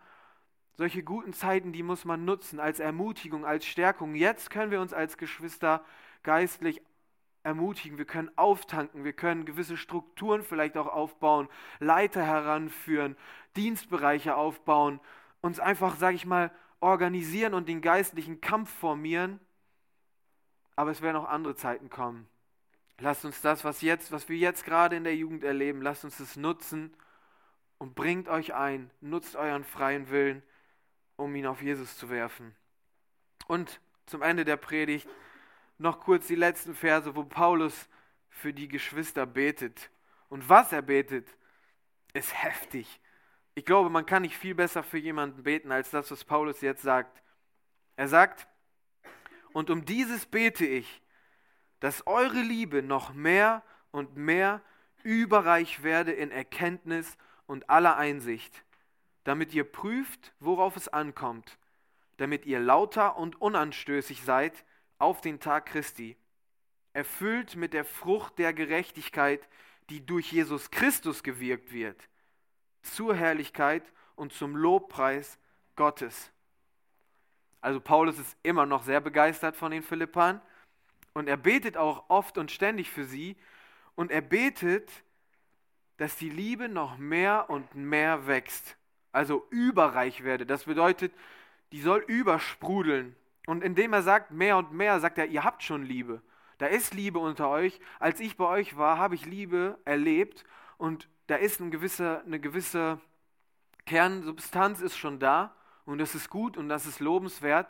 Solche guten Zeiten, die muss man nutzen als Ermutigung, als Stärkung. Jetzt können wir uns als Geschwister geistlich ermutigen, wir können auftanken, wir können gewisse Strukturen vielleicht auch aufbauen, Leiter heranführen, Dienstbereiche aufbauen, uns einfach, sage ich mal, organisieren und den geistlichen Kampf formieren. Aber es werden auch andere Zeiten kommen. Lasst uns das, was, jetzt, was wir jetzt gerade in der Jugend erleben, lasst uns das nutzen und bringt euch ein, nutzt euren freien Willen um ihn auf Jesus zu werfen. Und zum Ende der Predigt noch kurz die letzten Verse, wo Paulus für die Geschwister betet. Und was er betet, ist heftig. Ich glaube, man kann nicht viel besser für jemanden beten, als das, was Paulus jetzt sagt. Er sagt, und um dieses bete ich, dass eure Liebe noch mehr und mehr überreich werde in Erkenntnis und aller Einsicht damit ihr prüft, worauf es ankommt, damit ihr lauter und unanstößig seid auf den Tag Christi, erfüllt mit der Frucht der Gerechtigkeit, die durch Jesus Christus gewirkt wird, zur Herrlichkeit und zum Lobpreis Gottes. Also Paulus ist immer noch sehr begeistert von den Philippern und er betet auch oft und ständig für sie und er betet, dass die Liebe noch mehr und mehr wächst also überreich werde. Das bedeutet, die soll übersprudeln. Und indem er sagt mehr und mehr, sagt er, ihr habt schon Liebe. Da ist Liebe unter euch. Als ich bei euch war, habe ich Liebe erlebt und da ist eine gewisse, eine gewisse Kernsubstanz ist schon da und das ist gut und das ist lobenswert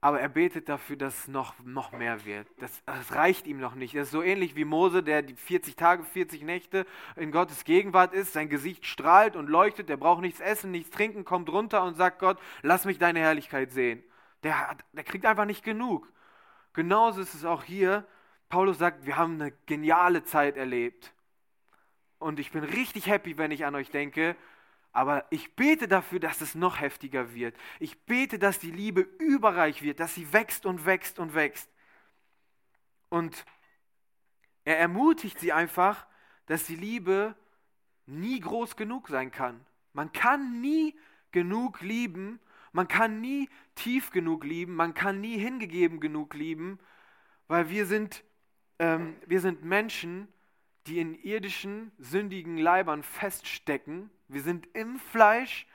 aber er betet dafür, dass noch, noch mehr wird. Das, das, reicht ihm noch nicht. Das ist so ähnlich wie Mose, der die 40 Tage, 40 Nächte in Gottes Gegenwart ist, sein Gesicht strahlt und leuchtet, der braucht nichts essen, nichts trinken, kommt runter und sagt Gott, lass mich deine Herrlichkeit sehen. Der, hat, der kriegt einfach nicht genug. Genauso ist es auch hier. Paulus sagt, wir haben eine geniale Zeit erlebt. Und ich bin richtig happy, wenn ich an euch denke, aber ich bete dafür, dass es noch heftiger wird. Ich bete, dass die Liebe überreich wird, dass sie wächst und wächst und wächst. Und er ermutigt sie einfach, dass die Liebe nie groß genug sein kann. Man kann nie genug lieben, man kann nie tief genug lieben, man kann nie hingegeben genug lieben, weil wir sind, ähm, wir sind Menschen, die in irdischen, sündigen Leibern feststecken wir sind im Fleisch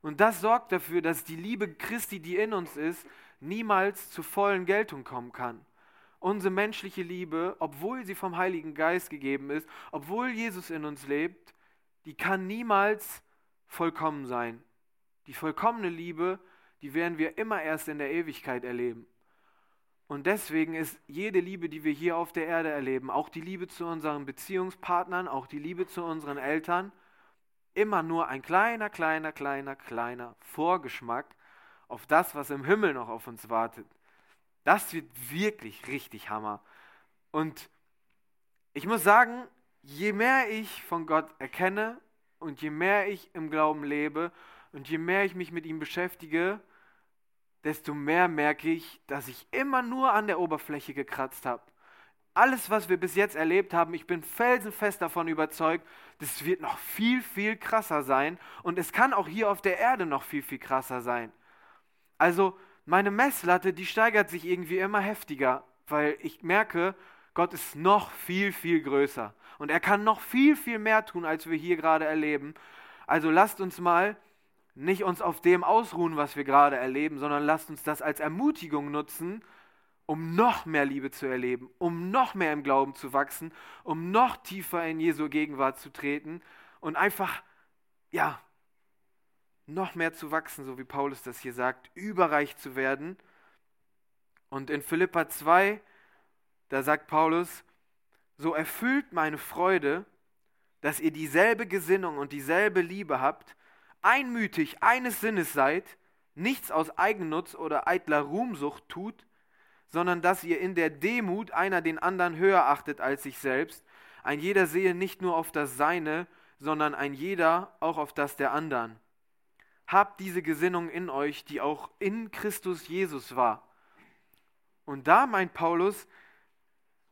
und das sorgt dafür, dass die Liebe Christi, die in uns ist, niemals zur vollen Geltung kommen kann. Unsere menschliche Liebe, obwohl sie vom Heiligen Geist gegeben ist, obwohl Jesus in uns lebt, die kann niemals vollkommen sein. Die vollkommene Liebe, die werden wir immer erst in der Ewigkeit erleben. Und deswegen ist jede Liebe, die wir hier auf der Erde erleben, auch die Liebe zu unseren Beziehungspartnern, auch die Liebe zu unseren Eltern, immer nur ein kleiner, kleiner, kleiner, kleiner Vorgeschmack auf das, was im Himmel noch auf uns wartet. Das wird wirklich richtig Hammer. Und ich muss sagen, je mehr ich von Gott erkenne und je mehr ich im Glauben lebe und je mehr ich mich mit ihm beschäftige, desto mehr merke ich, dass ich immer nur an der Oberfläche gekratzt habe. Alles, was wir bis jetzt erlebt haben, ich bin felsenfest davon überzeugt, das wird noch viel, viel krasser sein. Und es kann auch hier auf der Erde noch viel, viel krasser sein. Also meine Messlatte, die steigert sich irgendwie immer heftiger, weil ich merke, Gott ist noch viel, viel größer. Und er kann noch viel, viel mehr tun, als wir hier gerade erleben. Also lasst uns mal nicht uns auf dem ausruhen, was wir gerade erleben, sondern lasst uns das als Ermutigung nutzen, um noch mehr Liebe zu erleben, um noch mehr im Glauben zu wachsen, um noch tiefer in Jesu Gegenwart zu treten und einfach, ja, noch mehr zu wachsen, so wie Paulus das hier sagt, überreich zu werden. Und in Philippa 2, da sagt Paulus, so erfüllt meine Freude, dass ihr dieselbe Gesinnung und dieselbe Liebe habt, einmütig eines Sinnes seid, nichts aus Eigennutz oder eitler Ruhmsucht tut, sondern dass ihr in der Demut einer den anderen höher achtet als sich selbst, ein jeder sehe nicht nur auf das Seine, sondern ein jeder auch auf das der anderen. Habt diese Gesinnung in euch, die auch in Christus Jesus war. Und da meint Paulus,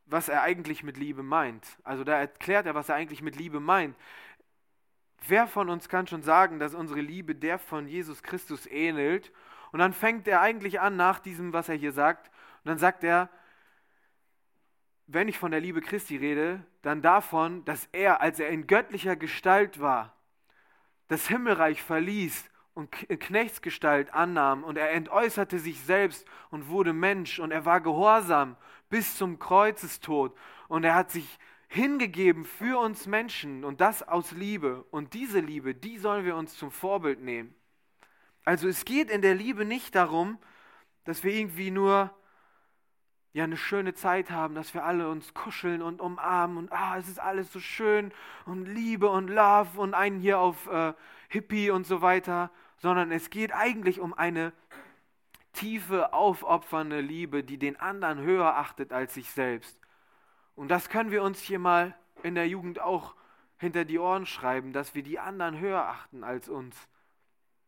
was er eigentlich mit Liebe meint. Also da erklärt er, was er eigentlich mit Liebe meint. Wer von uns kann schon sagen, dass unsere Liebe der von Jesus Christus ähnelt? Und dann fängt er eigentlich an nach diesem, was er hier sagt. Und dann sagt er, wenn ich von der Liebe Christi rede, dann davon, dass er, als er in göttlicher Gestalt war, das Himmelreich verließ und Knechtsgestalt annahm und er entäußerte sich selbst und wurde Mensch und er war gehorsam bis zum Kreuzestod und er hat sich hingegeben für uns Menschen und das aus Liebe. Und diese Liebe, die sollen wir uns zum Vorbild nehmen. Also es geht in der Liebe nicht darum, dass wir irgendwie nur ja eine schöne Zeit haben, dass wir alle uns kuscheln und umarmen und ah, es ist alles so schön und Liebe und Love und einen hier auf äh, Hippie und so weiter, sondern es geht eigentlich um eine tiefe, aufopfernde Liebe, die den anderen höher achtet als sich selbst. Und das können wir uns hier mal in der Jugend auch hinter die Ohren schreiben, dass wir die anderen höher achten als uns.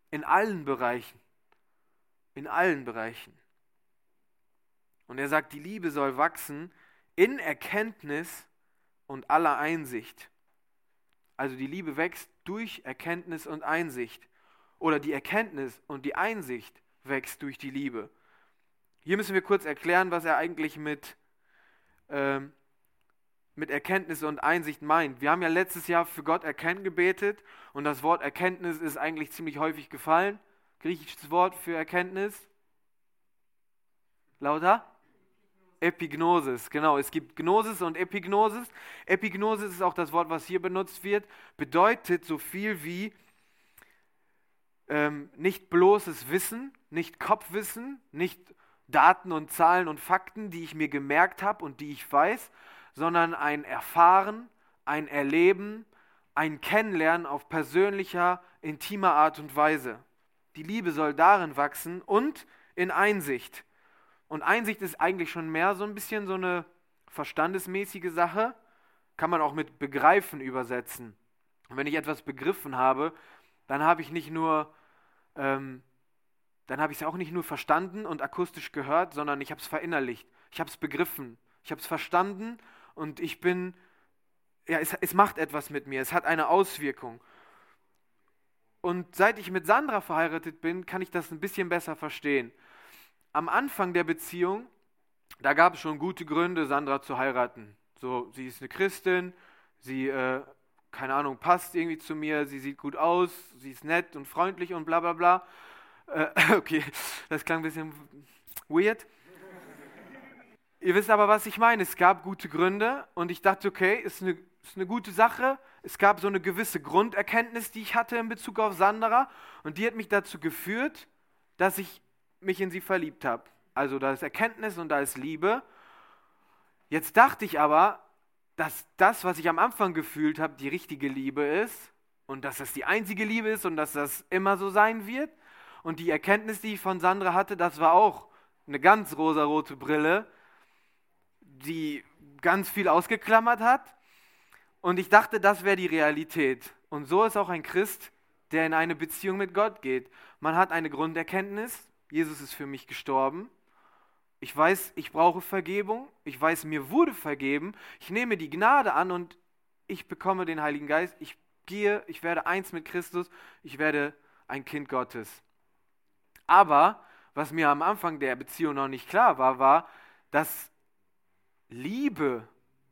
In allen Bereichen. In allen Bereichen. Und er sagt, die Liebe soll wachsen in Erkenntnis und aller Einsicht. Also die Liebe wächst durch Erkenntnis und Einsicht. Oder die Erkenntnis und die Einsicht wächst durch die Liebe. Hier müssen wir kurz erklären, was er eigentlich mit ähm, mit Erkenntnis und Einsicht meint. Wir haben ja letztes Jahr für Gott erkennen gebetet und das Wort Erkenntnis ist eigentlich ziemlich häufig gefallen. Griechisches Wort für Erkenntnis. Lauter? Epignosis, genau. Es gibt Gnosis und Epignosis. Epignosis ist auch das Wort, was hier benutzt wird. Bedeutet so viel wie ähm, nicht bloßes Wissen, nicht Kopfwissen, nicht Daten und Zahlen und Fakten, die ich mir gemerkt habe und die ich weiß, sondern ein Erfahren, ein Erleben, ein Kennenlernen auf persönlicher, intimer Art und Weise. Die Liebe soll darin wachsen und in Einsicht. Und Einsicht ist eigentlich schon mehr so ein bisschen so eine verstandesmäßige Sache, kann man auch mit begreifen übersetzen. Und wenn ich etwas begriffen habe, dann habe ich nicht nur, ähm, dann habe ich es auch nicht nur verstanden und akustisch gehört, sondern ich habe es verinnerlicht. Ich habe es begriffen. Ich habe es verstanden und ich bin, ja, es, es macht etwas mit mir, es hat eine Auswirkung. Und seit ich mit Sandra verheiratet bin, kann ich das ein bisschen besser verstehen. Am Anfang der Beziehung, da gab es schon gute Gründe, Sandra zu heiraten. So, sie ist eine Christin, sie, äh, keine Ahnung, passt irgendwie zu mir, sie sieht gut aus, sie ist nett und freundlich und bla bla bla. Äh, *laughs* okay, das klang ein bisschen weird. Ihr wisst aber, was ich meine. Es gab gute Gründe und ich dachte, okay, ist eine, ist eine gute Sache. Es gab so eine gewisse Grunderkenntnis, die ich hatte in Bezug auf Sandra und die hat mich dazu geführt, dass ich mich in sie verliebt habe. Also da ist Erkenntnis und da ist Liebe. Jetzt dachte ich aber, dass das, was ich am Anfang gefühlt habe, die richtige Liebe ist und dass das die einzige Liebe ist und dass das immer so sein wird. Und die Erkenntnis, die ich von Sandra hatte, das war auch eine ganz rosarote Brille, die ganz viel ausgeklammert hat. Und ich dachte, das wäre die Realität. Und so ist auch ein Christ, der in eine Beziehung mit Gott geht. Man hat eine Grunderkenntnis, Jesus ist für mich gestorben. Ich weiß, ich brauche Vergebung. Ich weiß, mir wurde vergeben. Ich nehme die Gnade an und ich bekomme den Heiligen Geist. Ich gehe, ich werde eins mit Christus. Ich werde ein Kind Gottes. Aber was mir am Anfang der Beziehung noch nicht klar war, war, dass Liebe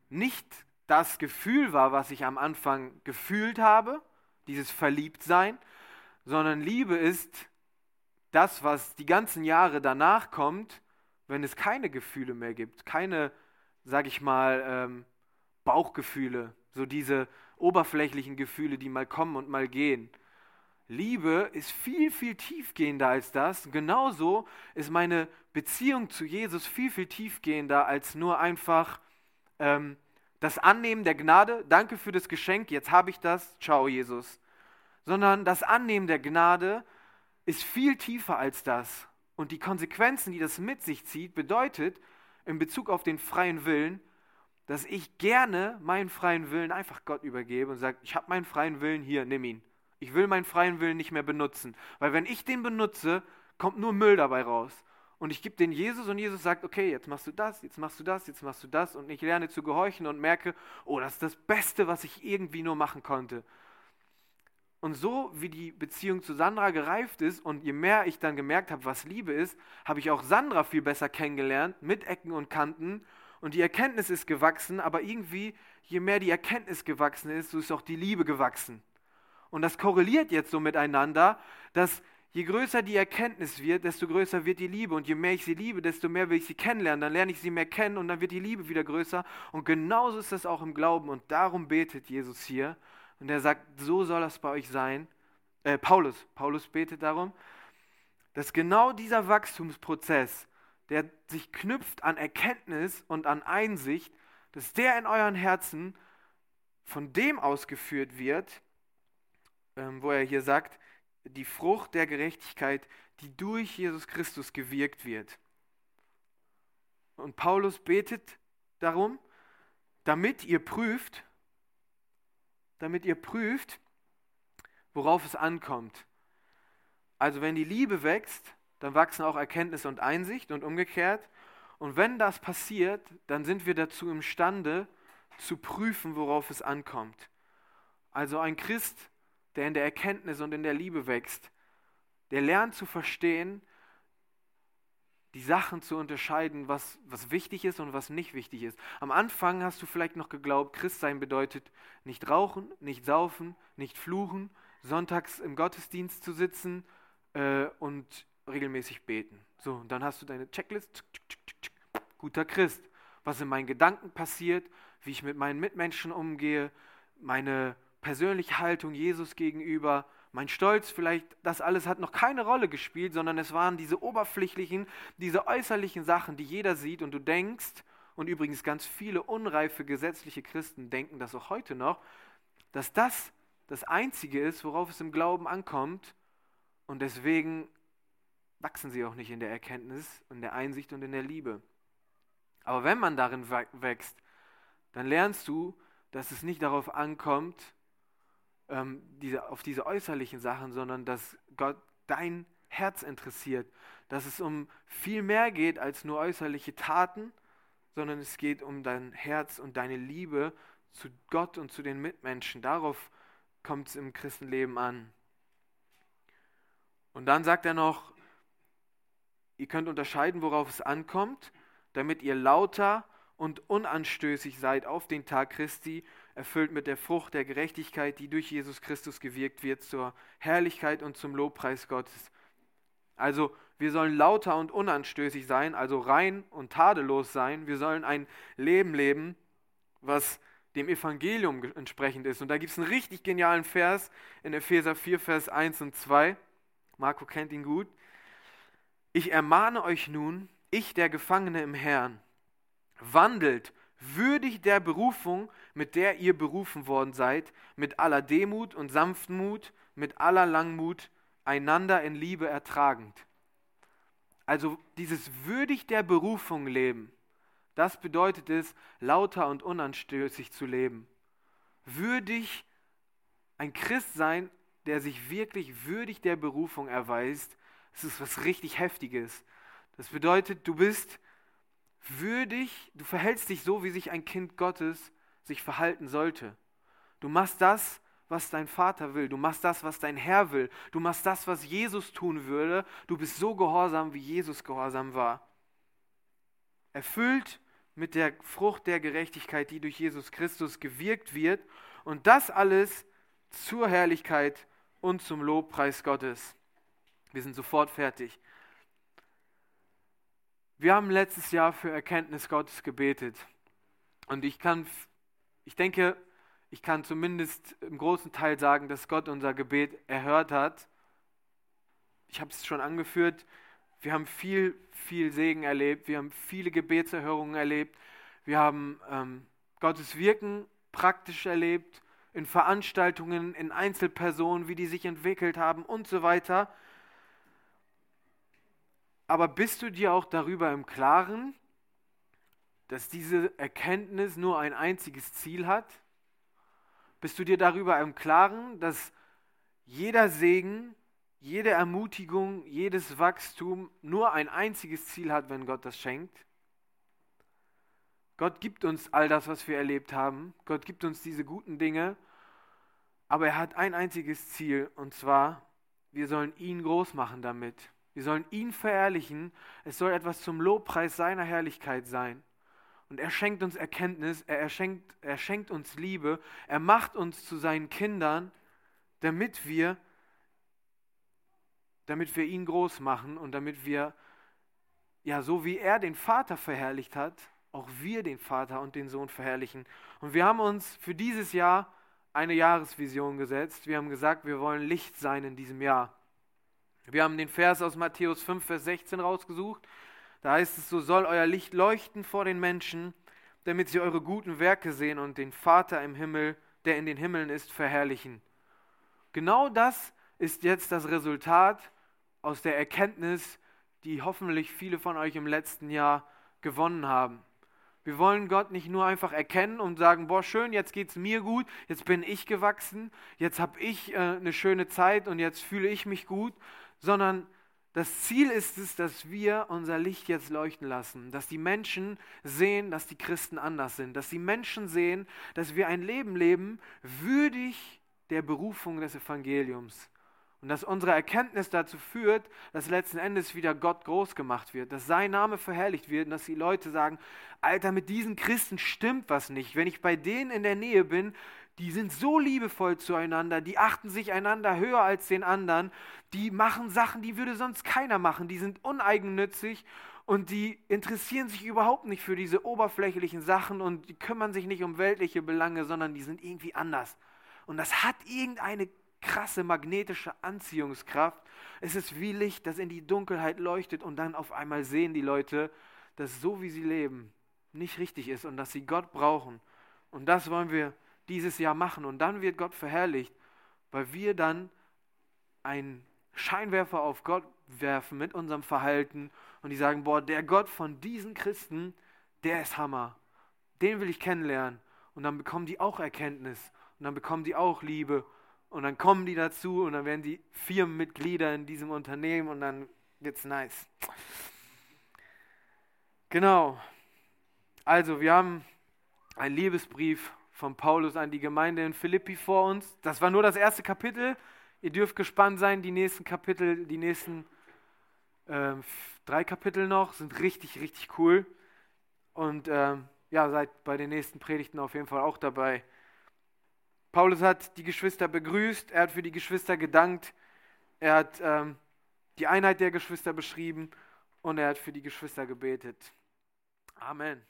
nicht das Gefühl war, was ich am Anfang gefühlt habe, dieses Verliebtsein, sondern Liebe ist das, was die ganzen Jahre danach kommt, wenn es keine Gefühle mehr gibt, keine, sag ich mal, ähm, Bauchgefühle, so diese oberflächlichen Gefühle, die mal kommen und mal gehen. Liebe ist viel, viel tiefgehender als das. Genauso ist meine Beziehung zu Jesus viel, viel tiefgehender als nur einfach ähm, das Annehmen der Gnade. Danke für das Geschenk, jetzt habe ich das. Ciao, Jesus. Sondern das Annehmen der Gnade ist viel tiefer als das. Und die Konsequenzen, die das mit sich zieht, bedeutet in Bezug auf den freien Willen, dass ich gerne meinen freien Willen einfach Gott übergebe und sage, ich habe meinen freien Willen hier, nimm ihn. Ich will meinen freien Willen nicht mehr benutzen. Weil wenn ich den benutze, kommt nur Müll dabei raus. Und ich gebe den Jesus und Jesus sagt, okay, jetzt machst du das, jetzt machst du das, jetzt machst du das. Und ich lerne zu gehorchen und merke, oh, das ist das Beste, was ich irgendwie nur machen konnte. Und so wie die Beziehung zu Sandra gereift ist und je mehr ich dann gemerkt habe, was Liebe ist, habe ich auch Sandra viel besser kennengelernt, mit Ecken und Kanten. Und die Erkenntnis ist gewachsen, aber irgendwie, je mehr die Erkenntnis gewachsen ist, so ist auch die Liebe gewachsen. Und das korreliert jetzt so miteinander, dass je größer die Erkenntnis wird, desto größer wird die Liebe. Und je mehr ich sie liebe, desto mehr will ich sie kennenlernen. Dann lerne ich sie mehr kennen und dann wird die Liebe wieder größer. Und genauso ist das auch im Glauben. Und darum betet Jesus hier. Und er sagt, so soll das bei euch sein. Äh, Paulus, Paulus betet darum, dass genau dieser Wachstumsprozess, der sich knüpft an Erkenntnis und an Einsicht, dass der in euren Herzen von dem ausgeführt wird, wo er hier sagt, die Frucht der Gerechtigkeit, die durch Jesus Christus gewirkt wird. Und Paulus betet darum, damit ihr prüft, damit ihr prüft, worauf es ankommt. Also wenn die Liebe wächst, dann wachsen auch Erkenntnis und Einsicht und umgekehrt. Und wenn das passiert, dann sind wir dazu imstande zu prüfen, worauf es ankommt. Also ein Christ der in der Erkenntnis und in der Liebe wächst, der lernt zu verstehen, die Sachen zu unterscheiden, was, was wichtig ist und was nicht wichtig ist. Am Anfang hast du vielleicht noch geglaubt, Christsein bedeutet nicht rauchen, nicht saufen, nicht fluchen, sonntags im Gottesdienst zu sitzen äh, und regelmäßig beten. So, und dann hast du deine Checklist. Guter Christ. Was in meinen Gedanken passiert, wie ich mit meinen Mitmenschen umgehe, meine persönliche Haltung Jesus gegenüber, mein Stolz vielleicht, das alles hat noch keine Rolle gespielt, sondern es waren diese oberflächlichen, diese äußerlichen Sachen, die jeder sieht und du denkst, und übrigens ganz viele unreife gesetzliche Christen denken das auch heute noch, dass das das Einzige ist, worauf es im Glauben ankommt. Und deswegen wachsen sie auch nicht in der Erkenntnis, in der Einsicht und in der Liebe. Aber wenn man darin wächst, dann lernst du, dass es nicht darauf ankommt, ähm, diese, auf diese äußerlichen Sachen, sondern dass Gott dein Herz interessiert, dass es um viel mehr geht als nur äußerliche Taten, sondern es geht um dein Herz und deine Liebe zu Gott und zu den Mitmenschen. Darauf kommt es im Christenleben an. Und dann sagt er noch, ihr könnt unterscheiden, worauf es ankommt, damit ihr lauter und unanstößig seid auf den Tag Christi, erfüllt mit der Frucht der Gerechtigkeit, die durch Jesus Christus gewirkt wird, zur Herrlichkeit und zum Lobpreis Gottes. Also wir sollen lauter und unanstößig sein, also rein und tadellos sein. Wir sollen ein Leben leben, was dem Evangelium entsprechend ist. Und da gibt es einen richtig genialen Vers in Epheser 4, Vers 1 und 2. Marco kennt ihn gut. Ich ermahne euch nun, ich der Gefangene im Herrn, wandelt würdig der Berufung, mit der ihr berufen worden seid, mit aller Demut und Sanftmut, mit aller Langmut, einander in Liebe ertragend. Also dieses würdig der Berufung leben, das bedeutet es, lauter und unanstößig zu leben. Würdig ein Christ sein, der sich wirklich würdig der Berufung erweist, das ist was richtig Heftiges. Das bedeutet, du bist würdig, du verhältst dich so, wie sich ein Kind Gottes sich verhalten sollte. Du machst das, was dein Vater will. Du machst das, was dein Herr will. Du machst das, was Jesus tun würde. Du bist so gehorsam, wie Jesus gehorsam war. Erfüllt mit der Frucht der Gerechtigkeit, die durch Jesus Christus gewirkt wird. Und das alles zur Herrlichkeit und zum Lobpreis Gottes. Wir sind sofort fertig. Wir haben letztes Jahr für Erkenntnis Gottes gebetet. Und ich kann, ich denke, ich kann zumindest im großen Teil sagen, dass Gott unser Gebet erhört hat. Ich habe es schon angeführt. Wir haben viel, viel Segen erlebt. Wir haben viele Gebetserhörungen erlebt. Wir haben ähm, Gottes Wirken praktisch erlebt, in Veranstaltungen, in Einzelpersonen, wie die sich entwickelt haben und so weiter. Aber bist du dir auch darüber im Klaren, dass diese Erkenntnis nur ein einziges Ziel hat? Bist du dir darüber im Klaren, dass jeder Segen, jede Ermutigung, jedes Wachstum nur ein einziges Ziel hat, wenn Gott das schenkt? Gott gibt uns all das, was wir erlebt haben. Gott gibt uns diese guten Dinge. Aber er hat ein einziges Ziel, und zwar, wir sollen ihn groß machen damit. Wir sollen ihn verherrlichen. Es soll etwas zum Lobpreis seiner Herrlichkeit sein. Und er schenkt uns Erkenntnis, er schenkt, er schenkt uns Liebe, er macht uns zu seinen Kindern, damit wir, damit wir ihn groß machen und damit wir, ja, so wie er den Vater verherrlicht hat, auch wir den Vater und den Sohn verherrlichen. Und wir haben uns für dieses Jahr eine Jahresvision gesetzt. Wir haben gesagt, wir wollen Licht sein in diesem Jahr. Wir haben den Vers aus Matthäus 5, Vers 16 rausgesucht. Da heißt es, so soll euer Licht leuchten vor den Menschen, damit sie eure guten Werke sehen und den Vater im Himmel, der in den Himmeln ist, verherrlichen. Genau das ist jetzt das Resultat aus der Erkenntnis, die hoffentlich viele von euch im letzten Jahr gewonnen haben. Wir wollen Gott nicht nur einfach erkennen und sagen, boah, schön, jetzt geht es mir gut, jetzt bin ich gewachsen, jetzt habe ich äh, eine schöne Zeit und jetzt fühle ich mich gut, sondern das Ziel ist es, dass wir unser Licht jetzt leuchten lassen, dass die Menschen sehen, dass die Christen anders sind, dass die Menschen sehen, dass wir ein Leben leben würdig der Berufung des Evangeliums. Und dass unsere Erkenntnis dazu führt, dass letzten Endes wieder Gott groß gemacht wird, dass sein Name verherrlicht wird und dass die Leute sagen, Alter, mit diesen Christen stimmt was nicht. Wenn ich bei denen in der Nähe bin, die sind so liebevoll zueinander, die achten sich einander höher als den anderen, die machen Sachen, die würde sonst keiner machen, die sind uneigennützig und die interessieren sich überhaupt nicht für diese oberflächlichen Sachen und die kümmern sich nicht um weltliche Belange, sondern die sind irgendwie anders. Und das hat irgendeine krasse magnetische Anziehungskraft. Es ist wie Licht, das in die Dunkelheit leuchtet und dann auf einmal sehen die Leute, dass so wie sie leben nicht richtig ist und dass sie Gott brauchen. Und das wollen wir dieses Jahr machen. Und dann wird Gott verherrlicht, weil wir dann einen Scheinwerfer auf Gott werfen mit unserem Verhalten und die sagen, boah, der Gott von diesen Christen, der ist Hammer. Den will ich kennenlernen. Und dann bekommen die auch Erkenntnis und dann bekommen die auch Liebe und dann kommen die dazu und dann werden die Firmenmitglieder in diesem Unternehmen und dann wird's nice. Genau. Also, wir haben einen Liebesbrief von Paulus an die Gemeinde in Philippi vor uns. Das war nur das erste Kapitel. Ihr dürft gespannt sein, die nächsten Kapitel, die nächsten äh, drei Kapitel noch sind richtig, richtig cool. Und äh, ja, seid bei den nächsten Predigten auf jeden Fall auch dabei. Paulus hat die Geschwister begrüßt, er hat für die Geschwister gedankt, er hat ähm, die Einheit der Geschwister beschrieben und er hat für die Geschwister gebetet. Amen.